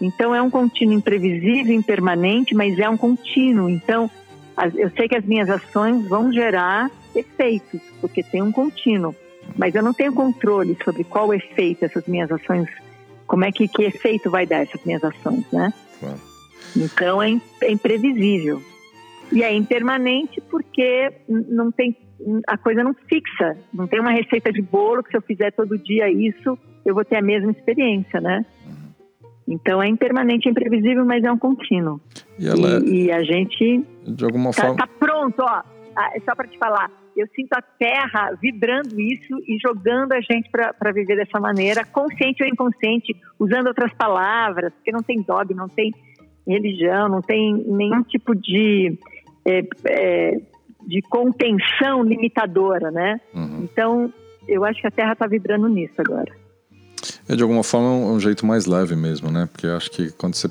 Então é um contínuo imprevisível, impermanente, mas é um contínuo. Então eu sei que as minhas ações vão gerar efeitos, porque tem um contínuo, mas eu não tenho controle sobre qual efeito essas minhas ações, como é que, que efeito vai dar essas minhas ações, né? Claro. Então é, é imprevisível. E é impermanente porque não tem a coisa não fixa, não tem uma receita de bolo que se eu fizer todo dia isso, eu vou ter a mesma experiência, né? Então é impermanente, é imprevisível, mas é um contínuo. E, ela e, e a gente de alguma tá, forma tá pronto, ó. Ah, é só para te falar, eu sinto a terra vibrando isso e jogando a gente para viver dessa maneira, consciente ou inconsciente, usando outras palavras, porque não tem dogma, não tem religião, não tem nenhum tipo de é, é, de contenção limitadora, né? Uhum. Então, eu acho que a Terra está vibrando nisso agora. É de alguma forma um, um, jeito mais leve mesmo, né? Porque acho que quando você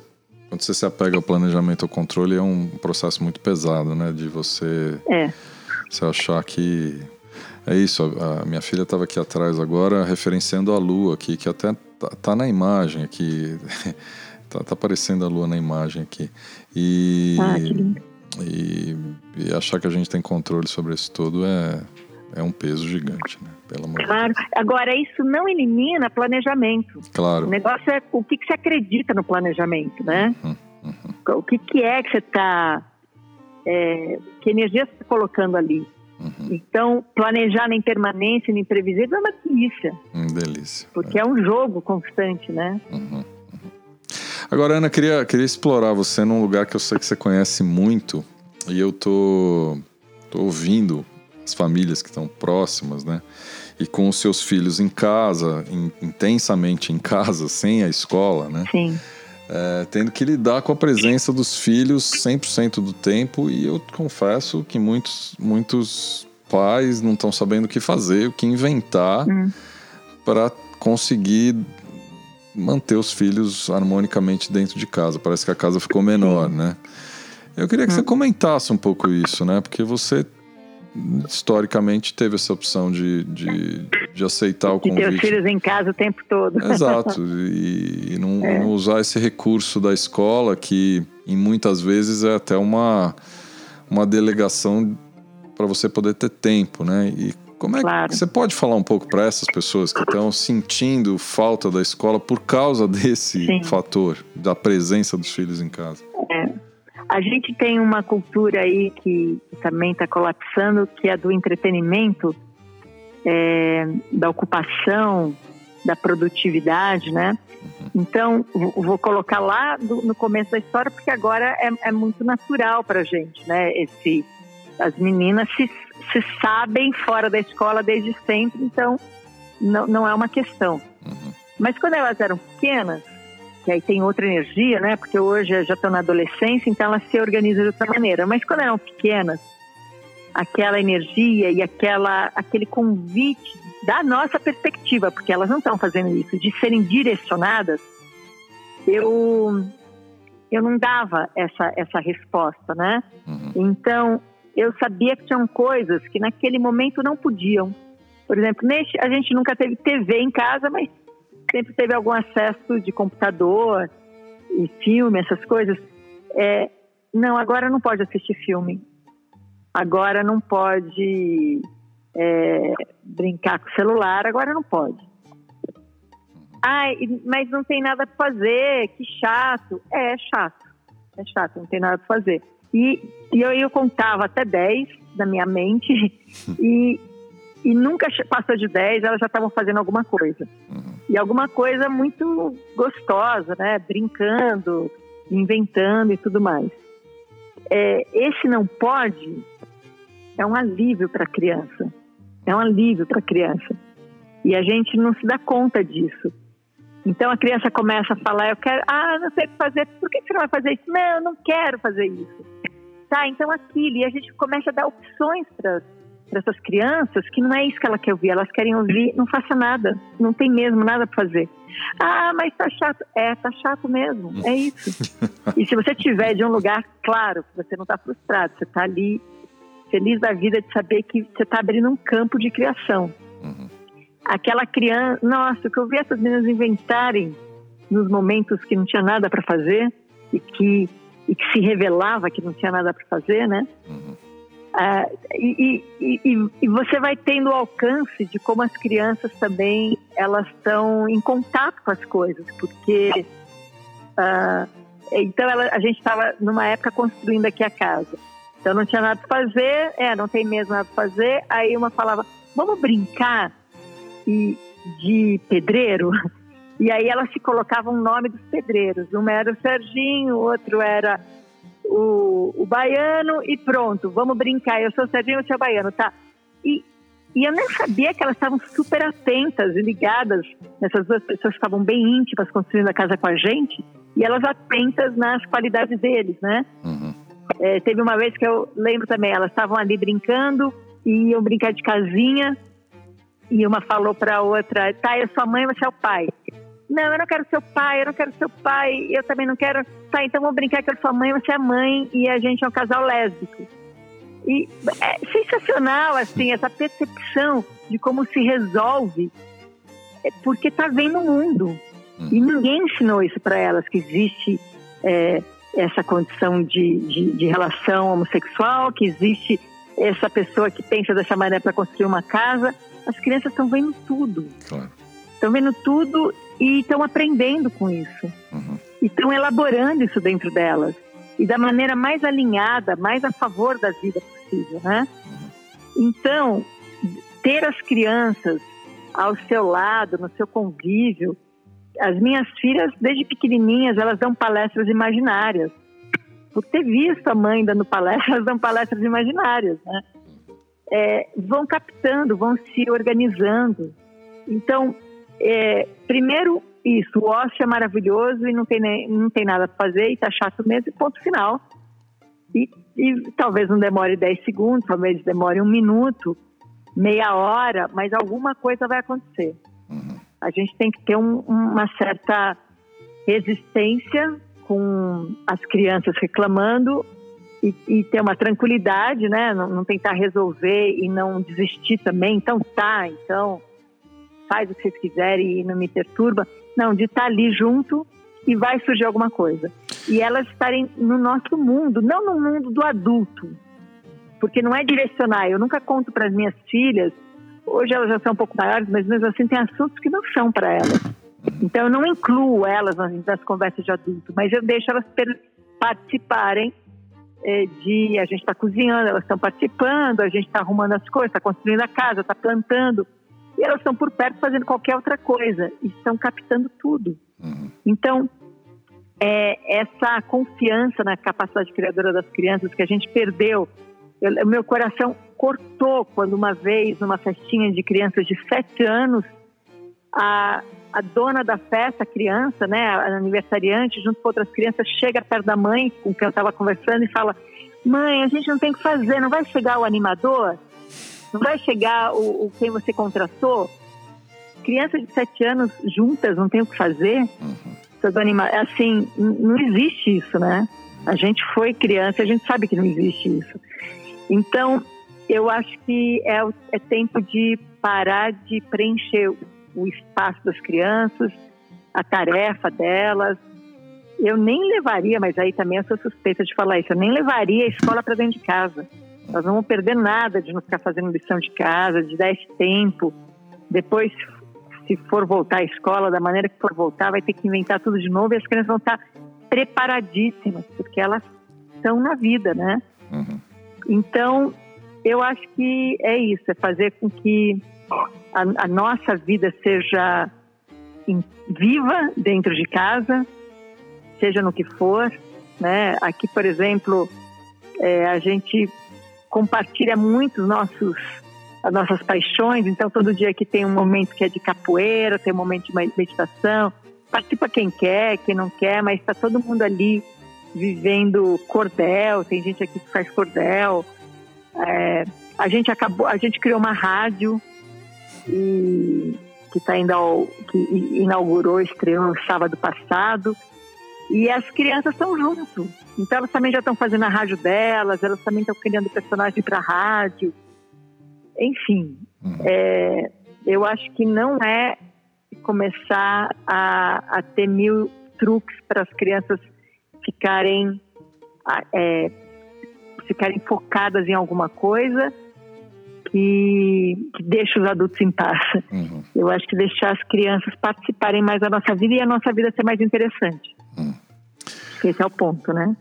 quando você se apega ao planejamento, ao controle, é um processo muito pesado, né? De você, é. você achar que é isso. A, a minha filha estava aqui atrás agora referenciando a Lua aqui, que até tá, tá na imagem aqui. (laughs) tá, tá aparecendo a Lua na imagem aqui. E ah, que lindo. E, e, achar que a gente tem controle sobre isso tudo é, é um peso gigante, né? Pelo amor claro. Agora, isso não elimina planejamento. Claro. O negócio é o que, que você acredita no planejamento, né? Uhum, uhum. O que, que é que você está. É, que energia você está colocando ali? Uhum. Então, planejar na impermanência, na imprevisível, é uma delícia. Hum, delícia. Porque é. é. um jogo constante, né? Uhum. Agora, Ana, queria, queria explorar você num lugar que eu sei que você conhece muito e eu tô, tô ouvindo as famílias que estão próximas, né? E com os seus filhos em casa, in, intensamente em casa, (laughs) sem a escola, né? Sim. É, tendo que lidar com a presença dos filhos 100% do tempo e eu confesso que muitos, muitos pais não estão sabendo o que fazer, o que inventar hum. para conseguir manter os filhos harmonicamente dentro de casa. Parece que a casa ficou menor, né? Eu queria que você hum. comentasse um pouco isso, né? Porque você historicamente teve essa opção de, de, de aceitar o convite. De ter os filhos em casa o tempo todo. Exato. (laughs) E, e não, é. não, usar esse recurso da escola que, em muitas vezes, é até uma, uma delegação para você poder ter tempo, né? E como é claro. que você pode falar um pouco para essas pessoas que estão sentindo falta da escola por causa desse Sim. fator da presença dos filhos em casa? É. A gente tem uma cultura aí que também está colapsando, que é do entretenimento, é, da ocupação, da produtividade, né? Uhum. Então, vou colocar lá do, no começo da história, porque agora é, é muito natural para gente, né? Esse, as meninas se se sabem fora da escola desde sempre, então não, não é uma questão. Uhum. Mas quando elas eram pequenas, que aí tem outra energia, né? Porque hoje já estão na adolescência, então elas se organizam de outra maneira. Mas quando eram pequenas, aquela energia e aquela, aquele convite da nossa perspectiva, porque elas não estão fazendo isso, de serem direcionadas, eu eu não dava essa essa resposta, né? Uhum. Então eu sabia que tinham coisas que naquele momento não podiam. Por exemplo, neste, a gente nunca teve TV em casa, mas sempre teve algum acesso de computador e filme, essas coisas. É, não, agora não pode assistir filme. Agora não pode é, brincar com o celular, agora não pode. Ai, mas não tem nada para fazer, que chato. É, é chato. É chato, não tem nada para fazer. E, e eu, eu contava até 10 na minha mente e, e nunca passou de 10, elas já estavam fazendo alguma coisa. Uhum. E alguma coisa muito gostosa, né? Brincando, inventando e tudo mais. É, esse não pode é um alívio para a criança. É um alívio para a criança. E a gente não se dá conta disso. Então a criança começa a falar, eu quero, ah, não sei o que fazer, por que você não vai fazer isso? Não, eu não quero fazer isso tá, então aquilo. E a gente começa a dar opções para essas crianças que não é isso que ela quer ouvir, elas querem ouvir, não faça nada, não tem mesmo nada para fazer. Ah, mas tá chato. É, tá chato mesmo, é isso. (laughs) e se você tiver de um lugar claro, que você não tá frustrado, você tá ali feliz da vida de saber que você tá abrindo um campo de criação. Uhum. Aquela criança, nossa, o que eu vi essas meninas inventarem nos momentos que não tinha nada para fazer e que e que se revelava que não tinha nada para fazer, né? Uhum. Ah, e, e, e, você vai tendo alcance de como as crianças também elas estão em contato com as coisas, porque ah, então ela, a gente estava numa época construindo aqui a casa, então não tinha nada para fazer, é, não tem mesmo nada para fazer. Aí uma falava, vamos brincar e de pedreiro. E aí elas se colocavam o nome dos pedreiros. Um era o Serginho, o outro era o, o Baiano e pronto, vamos brincar. Eu sou o Serginho, você é o Baiano, tá? E, e eu nem sabia que elas estavam super atentas e ligadas. Essas duas pessoas estavam bem íntimas construindo a casa com a gente e elas atentas nas qualidades deles, né? Uhum. É, teve uma vez que eu lembro também, elas estavam ali brincando e iam brincar de casinha e uma falou para a outra, tá, eu sou a mãe, você é o pai. Não, eu não quero ser o pai, eu não quero ser o pai, eu também não quero. Tá, então vamos brincar que eu sou a mãe, você é a mãe e a gente é um casal lésbico. E é sensacional, assim, essa percepção de como se resolve, é porque está vendo o mundo. E uhum. ninguém ensinou isso para elas, que existe é, essa condição de, de, de relação homossexual, que existe essa pessoa que pensa dessa maneira para construir uma casa as crianças estão vendo tudo. Estão claro. vendo tudo e estão aprendendo com isso. Uhum. E estão elaborando isso dentro delas. E da maneira mais alinhada, mais a favor da vida possível, né? Uhum. Então, ter as crianças ao seu lado, no seu convívio. As minhas filhas, desde pequenininhas, elas dão palestras imaginárias. Por ter visto a mãe dando palestras, (laughs) elas dão palestras imaginárias, né? é, vão captando, vão se organizando. Então, é, primeiro isso, o ócio é maravilhoso e não tem, nem, não tem nada para fazer e está chato mesmo, e ponto final. E, e, talvez não demore 10 segundos, talvez demore um minuto, meia hora, mas alguma coisa vai acontecer. Uhum. A gente tem que ter um, uma certa resistência com as crianças reclamando e, e, ter uma tranquilidade, né? Não, não, tentar resolver e não desistir também. Então tá, então faz o que vocês quiserem e não me perturba. Não, de estar ali junto e vai surgir alguma coisa. E elas estarem no nosso mundo, não no mundo do adulto, porque não é direcionar. Eu nunca conto para as minhas filhas. Hoje elas já são um pouco maiores, mas mesmo assim tem assuntos que não são para elas. Então eu não incluo elas nas, nas conversas de adulto, mas eu deixo elas participarem é, de a gente está cozinhando, elas estão participando, a gente está arrumando as coisas, está construindo a casa, está plantando. E elas estão por perto fazendo qualquer outra coisa e estão captando tudo. Uhum. Então, é, essa confiança na capacidade criadora das crianças que a gente perdeu. O meu coração cortou quando uma vez, numa festinha de crianças de sete anos, a, a dona da festa, a criança, né, a aniversariante, junto com outras crianças, chega perto da mãe com quem eu estava conversando e fala: Mãe, a gente não tem o que fazer, não vai chegar o animador? Não vai chegar o, o quem você contratou? Crianças de sete anos juntas não tem o que fazer? Uhum. Assim, não existe isso, né? A gente foi criança, a gente sabe que não existe isso. Então, eu acho que é, é tempo de parar de preencher o espaço das crianças, a tarefa delas. Eu nem levaria, mas aí também eu sou suspeita de falar isso, eu nem levaria a escola para dentro de casa. Nós não vamos perder nada de não ficar fazendo lição de casa, de dar esse tempo. Depois, se for voltar à escola, da maneira que for voltar, vai ter que inventar tudo de novo e as crianças vão estar preparadíssimas, porque elas estão na vida, né? Uhum. Então, eu acho que é isso, é fazer com que a, a nossa vida seja em, viva dentro de casa, seja no que for. Né? Aqui, por exemplo, é, a gente compartilha muito nossos, as nossas paixões. Então, todo dia aqui tem um momento que é de capoeira, tem um momento de meditação. Participa quem quer, quem não quer, mas está todo mundo ali vivendo cordel. Tem gente aqui que faz cordel. É, a gente acabou, a gente criou uma rádio e que está indo ao, que inaugurou, estreou sábado passado. E as crianças estão junto. Então elas também já estão fazendo a rádio delas, elas também estão criando personagem para rádio. Enfim, uhum. é, eu acho que não é começar a, a ter mil truques para as crianças ficarem é, ficarem focadas em alguma coisa que, que deixa os adultos em paz. Uhum. Eu acho que deixar as crianças participarem mais da nossa vida e a nossa vida ser mais interessante. Uhum. Esse é o ponto, né?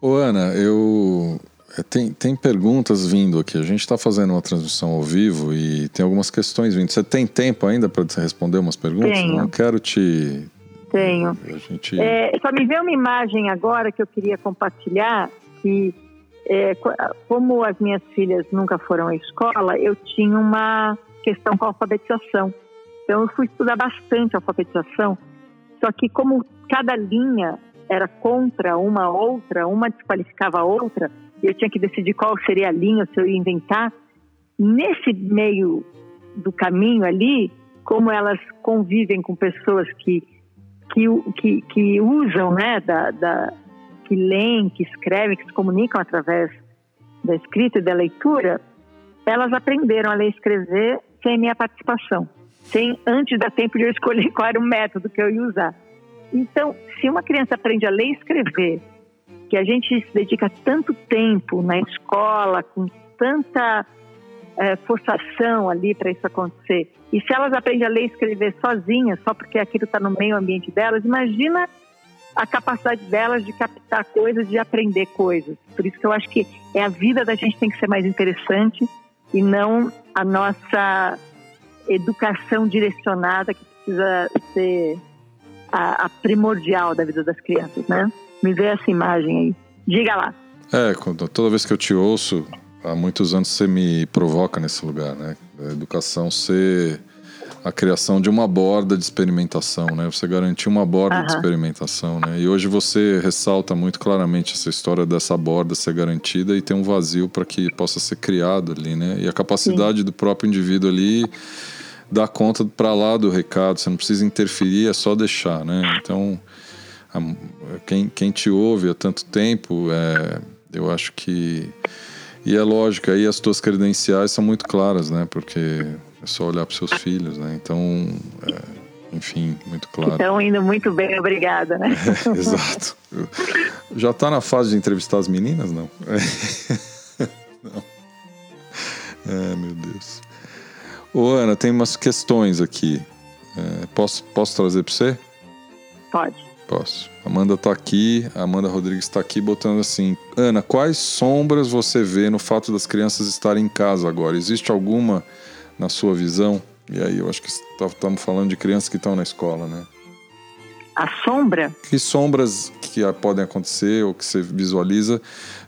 Ô Ana, eu é, tem, tem perguntas vindo aqui. A gente está fazendo uma transmissão ao vivo e tem algumas questões vindo. Você tem tempo ainda para responder umas perguntas? Tenho. Não quero te. Tenho. A gente... É, só me veio uma imagem agora que eu queria compartilhar que é, como as minhas filhas nunca foram à escola, eu tinha uma questão com a alfabetização. Então eu fui estudar bastante alfabetização, só que como cada linha era contra uma outra, uma desqualificava a outra, e eu tinha que decidir qual seria a linha, se eu ia inventar. Nesse meio do caminho ali, como elas convivem com pessoas que, que, que, que usam né, da, da, que leem, que escrevem, que se comunicam através da escrita e da leitura, elas aprenderam a ler e escrever sem minha participação, sem antes dar tempo de eu escolher (laughs) qual era o método que eu ia usar. Então, se uma criança aprende a ler e escrever, que a gente se dedica tanto tempo na escola, com tanta é, forçação ali para isso acontecer, e se elas aprendem a ler e escrever sozinhas, só porque aquilo está no meio ambiente delas, imagina a capacidade delas de captar coisas, de aprender coisas. Por isso que eu acho que é a vida da gente tem que ser mais interessante e não a nossa educação direcionada que precisa ser a, a primordial da vida das crianças, né? Me vê essa imagem aí. Diga lá. É, toda vez que eu te ouço, há muitos anos você me provoca nesse lugar, né? A educação ser a criação de uma borda de experimentação, né? Você garantir uma borda uhum. de experimentação, né? E hoje você ressalta muito claramente essa história dessa borda ser garantida e ter um vazio para que possa ser criado ali, né? E a capacidade Sim. do próprio indivíduo ali dar conta para lá do recado, você não precisa interferir, é só deixar, né? Então, a, quem, quem te ouve há tanto tempo, é, eu acho que e é lógico, aí as tuas credenciais são muito claras, né? Porque é só olhar para seus filhos, né? Então, é, enfim, muito claro. Estão indo muito bem, obrigada, né? (laughs) É, exato. Já está na fase de entrevistar as meninas, não? (laughs) não. É, meu Deus. Ô, Ana, tem umas questões aqui. É, posso, posso trazer para você? Pode. Posso. Amanda está aqui, a Amanda Rodrigues está aqui botando assim: Ana, quais sombras você vê no fato das crianças estarem em casa agora? Existe alguma na sua visão? E aí eu acho que estamos falando de crianças que estão na escola, né? A sombra? Que sombras que podem acontecer ou que você visualiza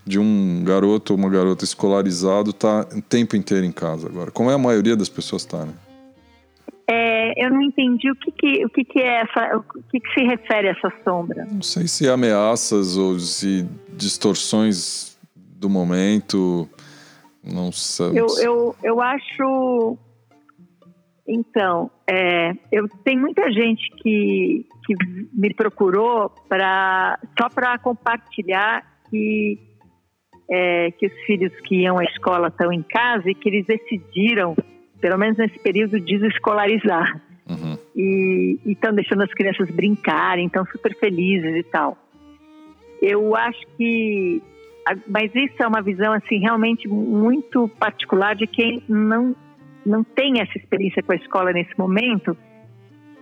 de um garoto ou uma garota escolarizado tá o tempo inteiro em casa agora? Como é a maioria das pessoas está, né? É, eu não entendi o que, que o que, que é essa, o que, que se refere a essa sombra. Não sei se ameaças ou se distorções do momento. Não sei. Eu, eu, eu acho. Então, é, eu tem muita gente que, que me procurou para só para compartilhar que é, que os filhos que iam à escola estão em casa e que eles decidiram, pelo menos nesse período, desescolarizar. Uhum. E estão deixando as crianças brincarem, estão super felizes e tal. Eu acho que mas isso é uma visão assim realmente muito particular de quem não não tem essa experiência com a escola nesse momento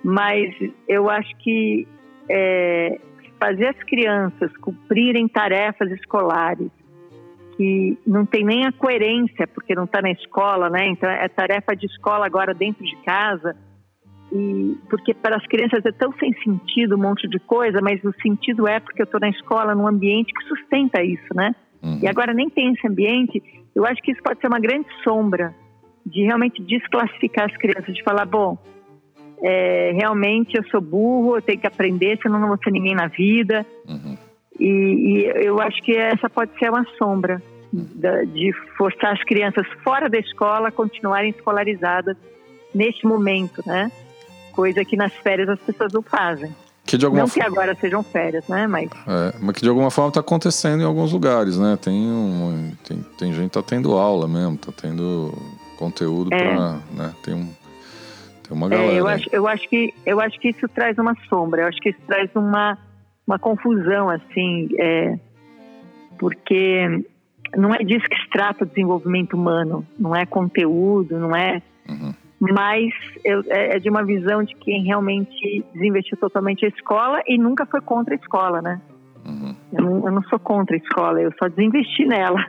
mas eu acho que é, fazer as crianças cumprirem tarefas escolares que não tem nem a coerência porque não está na escola né então é tarefa de escola agora dentro de casa e porque para as crianças é tão sem sentido um monte de coisa, mas o sentido é porque eu estou na escola, num ambiente que sustenta isso, né? Uhum. E agora nem tem esse ambiente. Eu acho que isso pode ser uma grande sombra de realmente desclassificar as crianças, de falar, bom, é, realmente eu sou burro, eu tenho que aprender, senão não vou ser ninguém na vida. Uhum. E, e, eu acho que essa pode ser uma sombra de forçar as crianças fora da escola a continuarem escolarizadas neste momento, né? coisa que nas férias as pessoas não fazem. Que de alguma não que agora sejam férias, né? Mas... É, mas que de alguma forma está acontecendo em alguns lugares, né? Tem, um, tem, tem gente que tá tendo aula mesmo, tá tendo conteúdo é. para. Né? Tem, um, tem uma galera. É, eu, acho, eu, acho que, eu acho que isso traz uma sombra, eu acho que isso traz uma, uma confusão, assim. É, porque não é disso que se trata o desenvolvimento humano, não é conteúdo, não é. Uhum. Mas eu, é, é de uma visão de quem realmente desinvestiu totalmente a escola e nunca foi contra a escola, né? Uhum. Eu, não, eu não sou contra a escola, eu só desinvesti nela.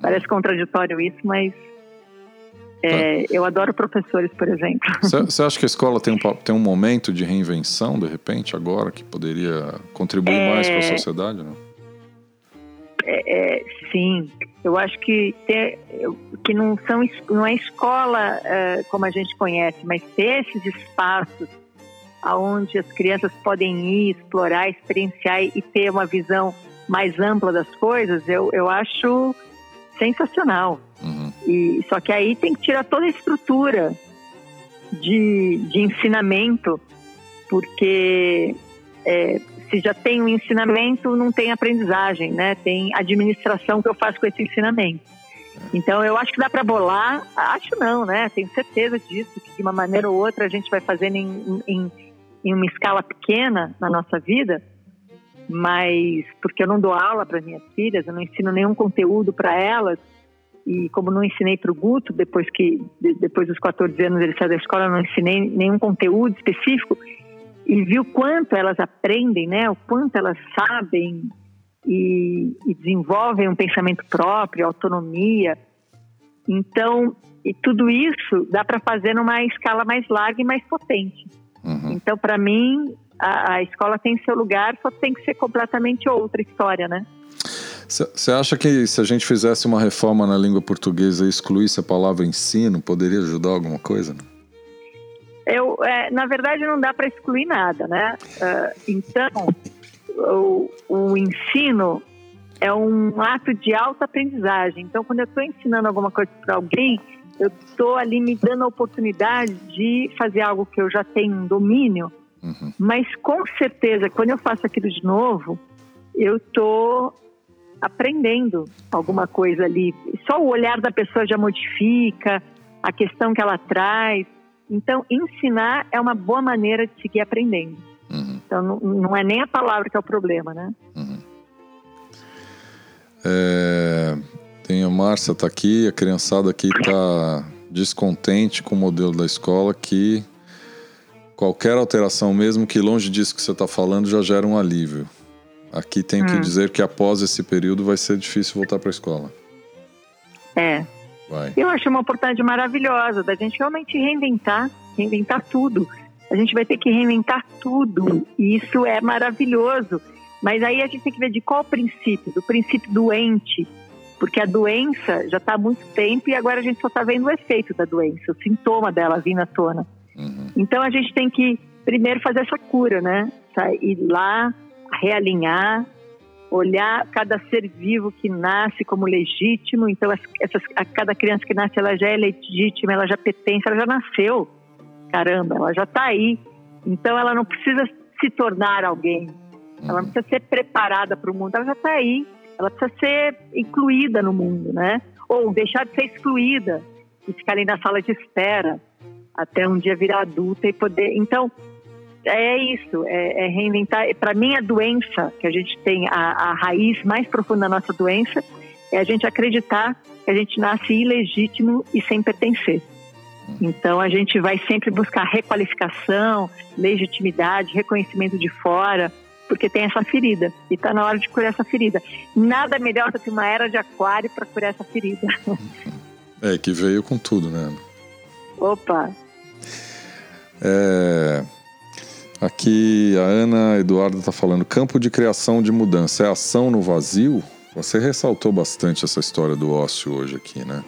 Parece contraditório isso, mas é, tá. Eu adoro professores, por exemplo. Você acha que a escola tem um, tem um momento de reinvenção, de repente, agora, que poderia contribuir é, mais com a sociedade? Não? É, sim, eu acho que, ter, que não, são, não é escola é, como a gente conhece, mas ter esses espaços aonde as crianças podem ir, explorar, experienciar e ter uma visão mais ampla das coisas, eu, eu acho sensacional. Uhum. E, só que aí tem que tirar toda a estrutura de, de ensinamento, porque é, se já tem um ensinamento, não tem aprendizagem, né? Tem administração que eu faço com esse ensinamento. Então eu acho que dá para bolar, acho não, né? Tenho certeza disso, que de uma maneira ou outra a gente vai fazendo em, em, em uma escala pequena na nossa vida, mas porque eu não dou aula para minhas filhas, eu não ensino nenhum conteúdo para elas, e como não ensinei para o Guto, depois que depois dos 14 anos ele saiu da escola, não ensinei nenhum conteúdo específico, e vi o quanto elas aprendem, né? O quanto elas sabem e, e desenvolvem um pensamento próprio, autonomia. Então, e tudo isso dá para fazer numa escala mais larga e mais potente. Uhum. Então, para mim, a, a, escola tem seu lugar, só tem que ser completamente outra história, né? Você acha que se a gente fizesse uma reforma na língua portuguesa e excluísse a palavra ensino, poderia ajudar alguma coisa? Eu, é, na verdade, não dá para excluir nada, né? Uh, então, o, o ensino é um ato de alta aprendizagem. Então, quando eu estou ensinando alguma coisa para alguém, eu estou ali me dando a oportunidade de fazer algo que eu já tenho um domínio Uhum. Mas com certeza, quando eu faço aquilo de novo, eu estou aprendendo alguma coisa ali. Só o olhar da pessoa já modifica a questão que ela traz. Então, ensinar é uma boa maneira de seguir aprendendo. Uhum. Então, não, não, é nem a palavra que é o problema, né? Uhum. É, tem a Márcia tá aqui, a criançada aqui tá descontente com o modelo da escola que Qualquer alteração, mesmo que longe disso que você está falando, já gera um alívio. Aqui tem hum. que dizer que após esse período vai ser difícil voltar para a escola. É. Vai. Eu acho uma oportunidade maravilhosa da gente realmente reinventar, reinventar tudo. A gente vai ter que reinventar tudo. E isso é maravilhoso. Mas aí a gente tem que ver de qual princípio? Do princípio doente. Porque a doença já está há muito tempo e agora a gente só está vendo o efeito da doença, o sintoma dela vindo à tona. Uhum. Então a gente tem que primeiro fazer essa cura, né? Ir lá, realinhar, olhar cada ser vivo que nasce como legítimo. Então essas, a cada criança que nasce ela já é legítima, ela já pertence, ela já nasceu. Caramba, ela já está aí. Então ela não precisa se tornar alguém. Ela não precisa ser preparada para o mundo, ela já está aí. Ela precisa ser incluída no mundo, né? Ou deixar de ser excluída e ficar ali na sala de espera até um dia virar adulta e poder. Então, é isso, é, é reinventar. Para mim, a doença que a gente tem, a, a raiz mais profunda da nossa doença, é a gente acreditar que a gente nasce ilegítimo e sem pertencer. Então, a gente vai sempre buscar requalificação, legitimidade, reconhecimento de fora, porque tem essa ferida. E está na hora de curar essa ferida. Nada melhor do que uma era de aquário para curar essa ferida. (laughs) É, que veio com tudo, né? Opa, é, aqui a Ana Eduarda está falando: campo de criação de mudança é ação no vazio? Você ressaltou bastante essa história do ócio hoje aqui, né?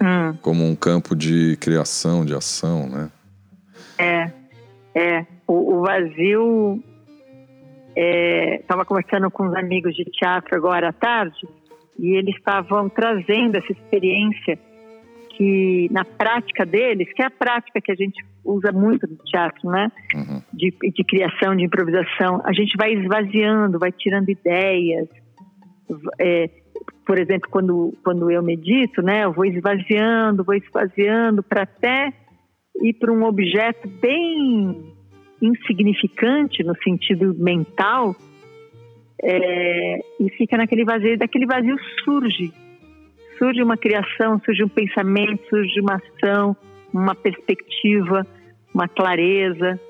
Hum. Como um campo de criação, de ação, né? É, é. O, o vazio. Estava é, conversando com uns amigos de teatro agora à tarde e eles estavam trazendo essa experiência que na prática deles, que é a prática que a gente usa muito no teatro, né? Uhum. De, de criação, de improvisação, a gente vai esvaziando, vai tirando ideias. É, por exemplo, quando, quando eu medito, né? Eu vou esvaziando, vou esvaziando para até ir para um objeto bem insignificante no sentido mental é, e fica naquele vazio. Daquele vazio surge, surge uma criação, surge um pensamento, surge uma ação, uma perspectiva, uma clareza.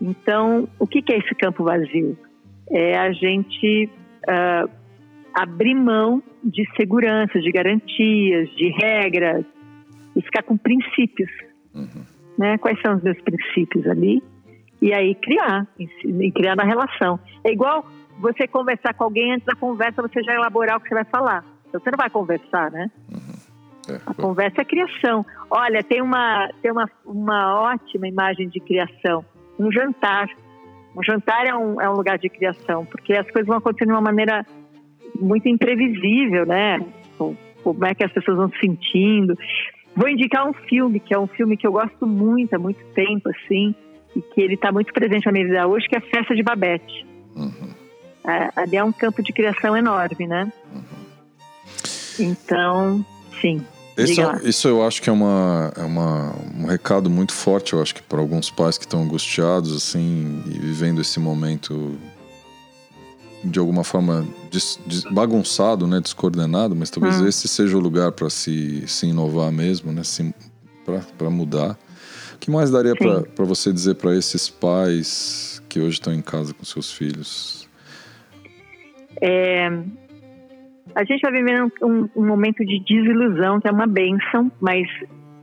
Então, o que é esse campo vazio? É a gente uh, abrir mão de segurança, de garantias, de regras e ficar com princípios. Uhum. Né? Quais são os meus princípios ali? E aí criar, e criar na relação. É igual você conversar com alguém antes da conversa, você já elaborar o que você vai falar. Então você não vai conversar, né? Uhum. É. A conversa é criação. Olha, tem uma tem uma, uma ótima imagem de criação. Um jantar. Um jantar é um, é um lugar de criação, porque as coisas vão acontecer de uma maneira muito imprevisível, né? Como é que as pessoas vão se sentindo. Vou indicar um filme, que é um filme que eu gosto muito há muito tempo, assim, e que ele está muito presente na minha vida hoje, que é a Festa de Babette. Uhum. É, ali é um campo de criação enorme, né? Uhum. Então, sim. Isso, é isso eu acho que é, uma, é uma, um recado muito forte, eu acho que para alguns pais que estão angustiados, assim, e vivendo esse momento de alguma forma des, des, bagunçado, né, descoordenado, mas talvez hum. esse seja o lugar para se, se inovar mesmo, né, para mudar. O que mais daria para você dizer para esses pais que hoje estão em casa com seus filhos? É, a gente está vivendo um, um, momento de desilusão, que é uma benção, mas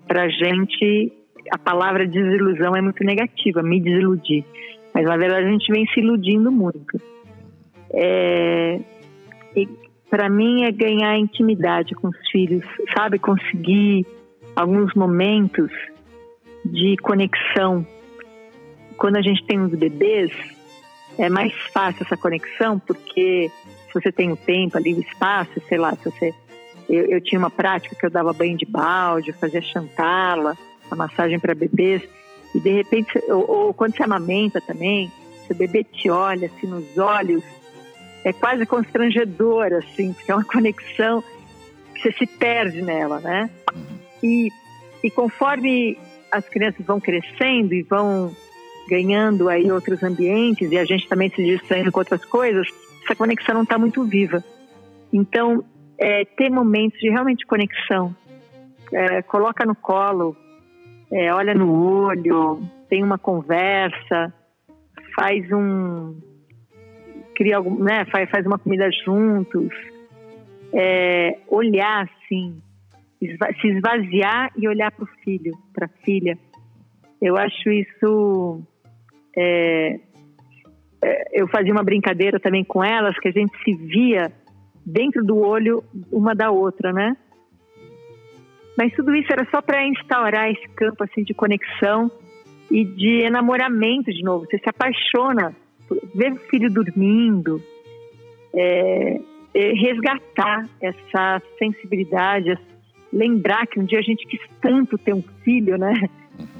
para gente a palavra desilusão é muito negativa, me desiludir. Mas na verdade a gente vem se iludindo muito. É, para mim é ganhar intimidade com os filhos, sabe? Conseguir alguns momentos de conexão. Quando a gente tem os bebês, é mais fácil essa conexão, porque você tem o tempo ali, o espaço, sei lá, se você. Eu, eu tinha uma prática que eu dava banho de balde, fazia chantala, a massagem para bebês, e de repente, ou, ou quando você amamenta também, se o bebê te olha assim nos olhos, é quase constrangedor, assim, porque é uma conexão que você se perde nela, né? E, e conforme as crianças vão crescendo e vão ganhando aí outros ambientes e a gente também se distraindo com outras coisas, essa conexão não está muito viva. Então, é, ter momentos de realmente conexão, é, coloca no colo, é, olha no olho, tem uma conversa, faz um, cria algum, né, faz, faz uma comida juntos, é, olhar assim, se esvaziar e olhar para o filho, para a filha. Eu acho isso. É, eu fazia uma brincadeira também com elas que a gente se via dentro do olho uma da outra, né? Mas tudo isso era só para instaurar esse campo assim de conexão e de enamoramento de novo. Você se apaixona ver o filho dormindo, é, é resgatar essa sensibilidade, lembrar que um dia a gente quis tanto ter um filho, né?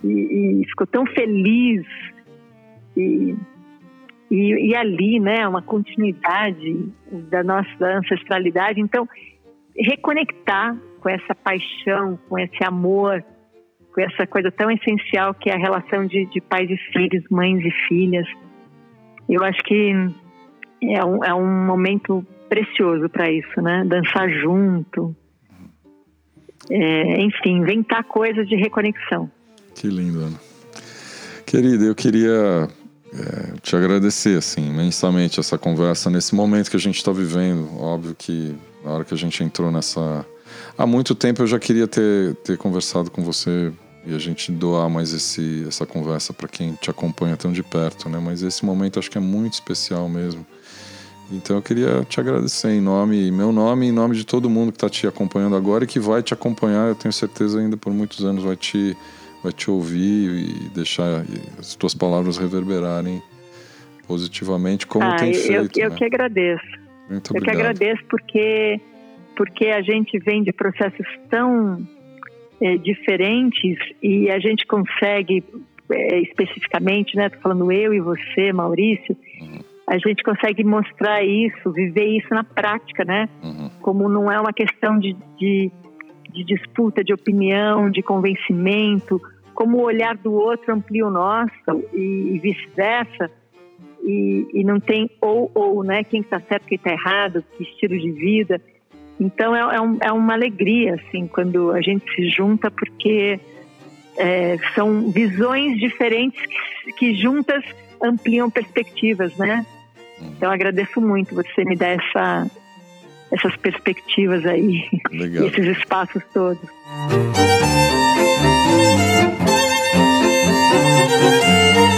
E, e ficou tão feliz. E, e, e, ali, né, uma continuidade da nossa ancestralidade. Então, reconectar com essa paixão, com esse amor, com essa coisa tão essencial que é a relação de, de pais e filhos, mães e filhas. Eu acho que é um, é um momento precioso para isso, né? Dançar junto. É, enfim, inventar coisas de reconexão. Que lindo, Ana. Querida, eu queria é, te agradecer assim, imensamente essa conversa nesse momento que a gente está vivendo. Óbvio que na hora que a gente entrou nessa. Há muito tempo eu já queria ter, ter conversado com você e a gente doar mais esse, essa conversa para quem te acompanha tão de perto, né? Mas esse momento acho que é muito especial mesmo. Então eu queria te agradecer em nome, meu nome em nome de todo mundo que está te acompanhando agora e que vai te acompanhar, eu tenho certeza ainda por muitos anos vai te, vai te ouvir e deixar as tuas palavras reverberarem positivamente como ah, tem eu, feito. Eu, né? que agradeço. Muito eu obrigado. que agradeço porque porque a gente vem de processos tão é, diferentes e a gente consegue é, especificamente, né? Tô falando eu e você, Maurício, uhum. a gente consegue mostrar isso, viver isso na prática, né? Uhum. Como não é uma questão de, de, de, disputa de opinião, de convencimento, como o olhar do outro amplia o nosso e, e vice-versa. e, e não tem ou ou, né? Quem está certo, quem está errado, que estilo de vida. Então é, é, um, é, uma alegria assim quando a gente se junta porque é, são visões diferentes que, que juntas ampliam perspectivas, né? Então agradeço muito você me dar essa, essas perspectivas aí, (laughs) esses espaços todos. Música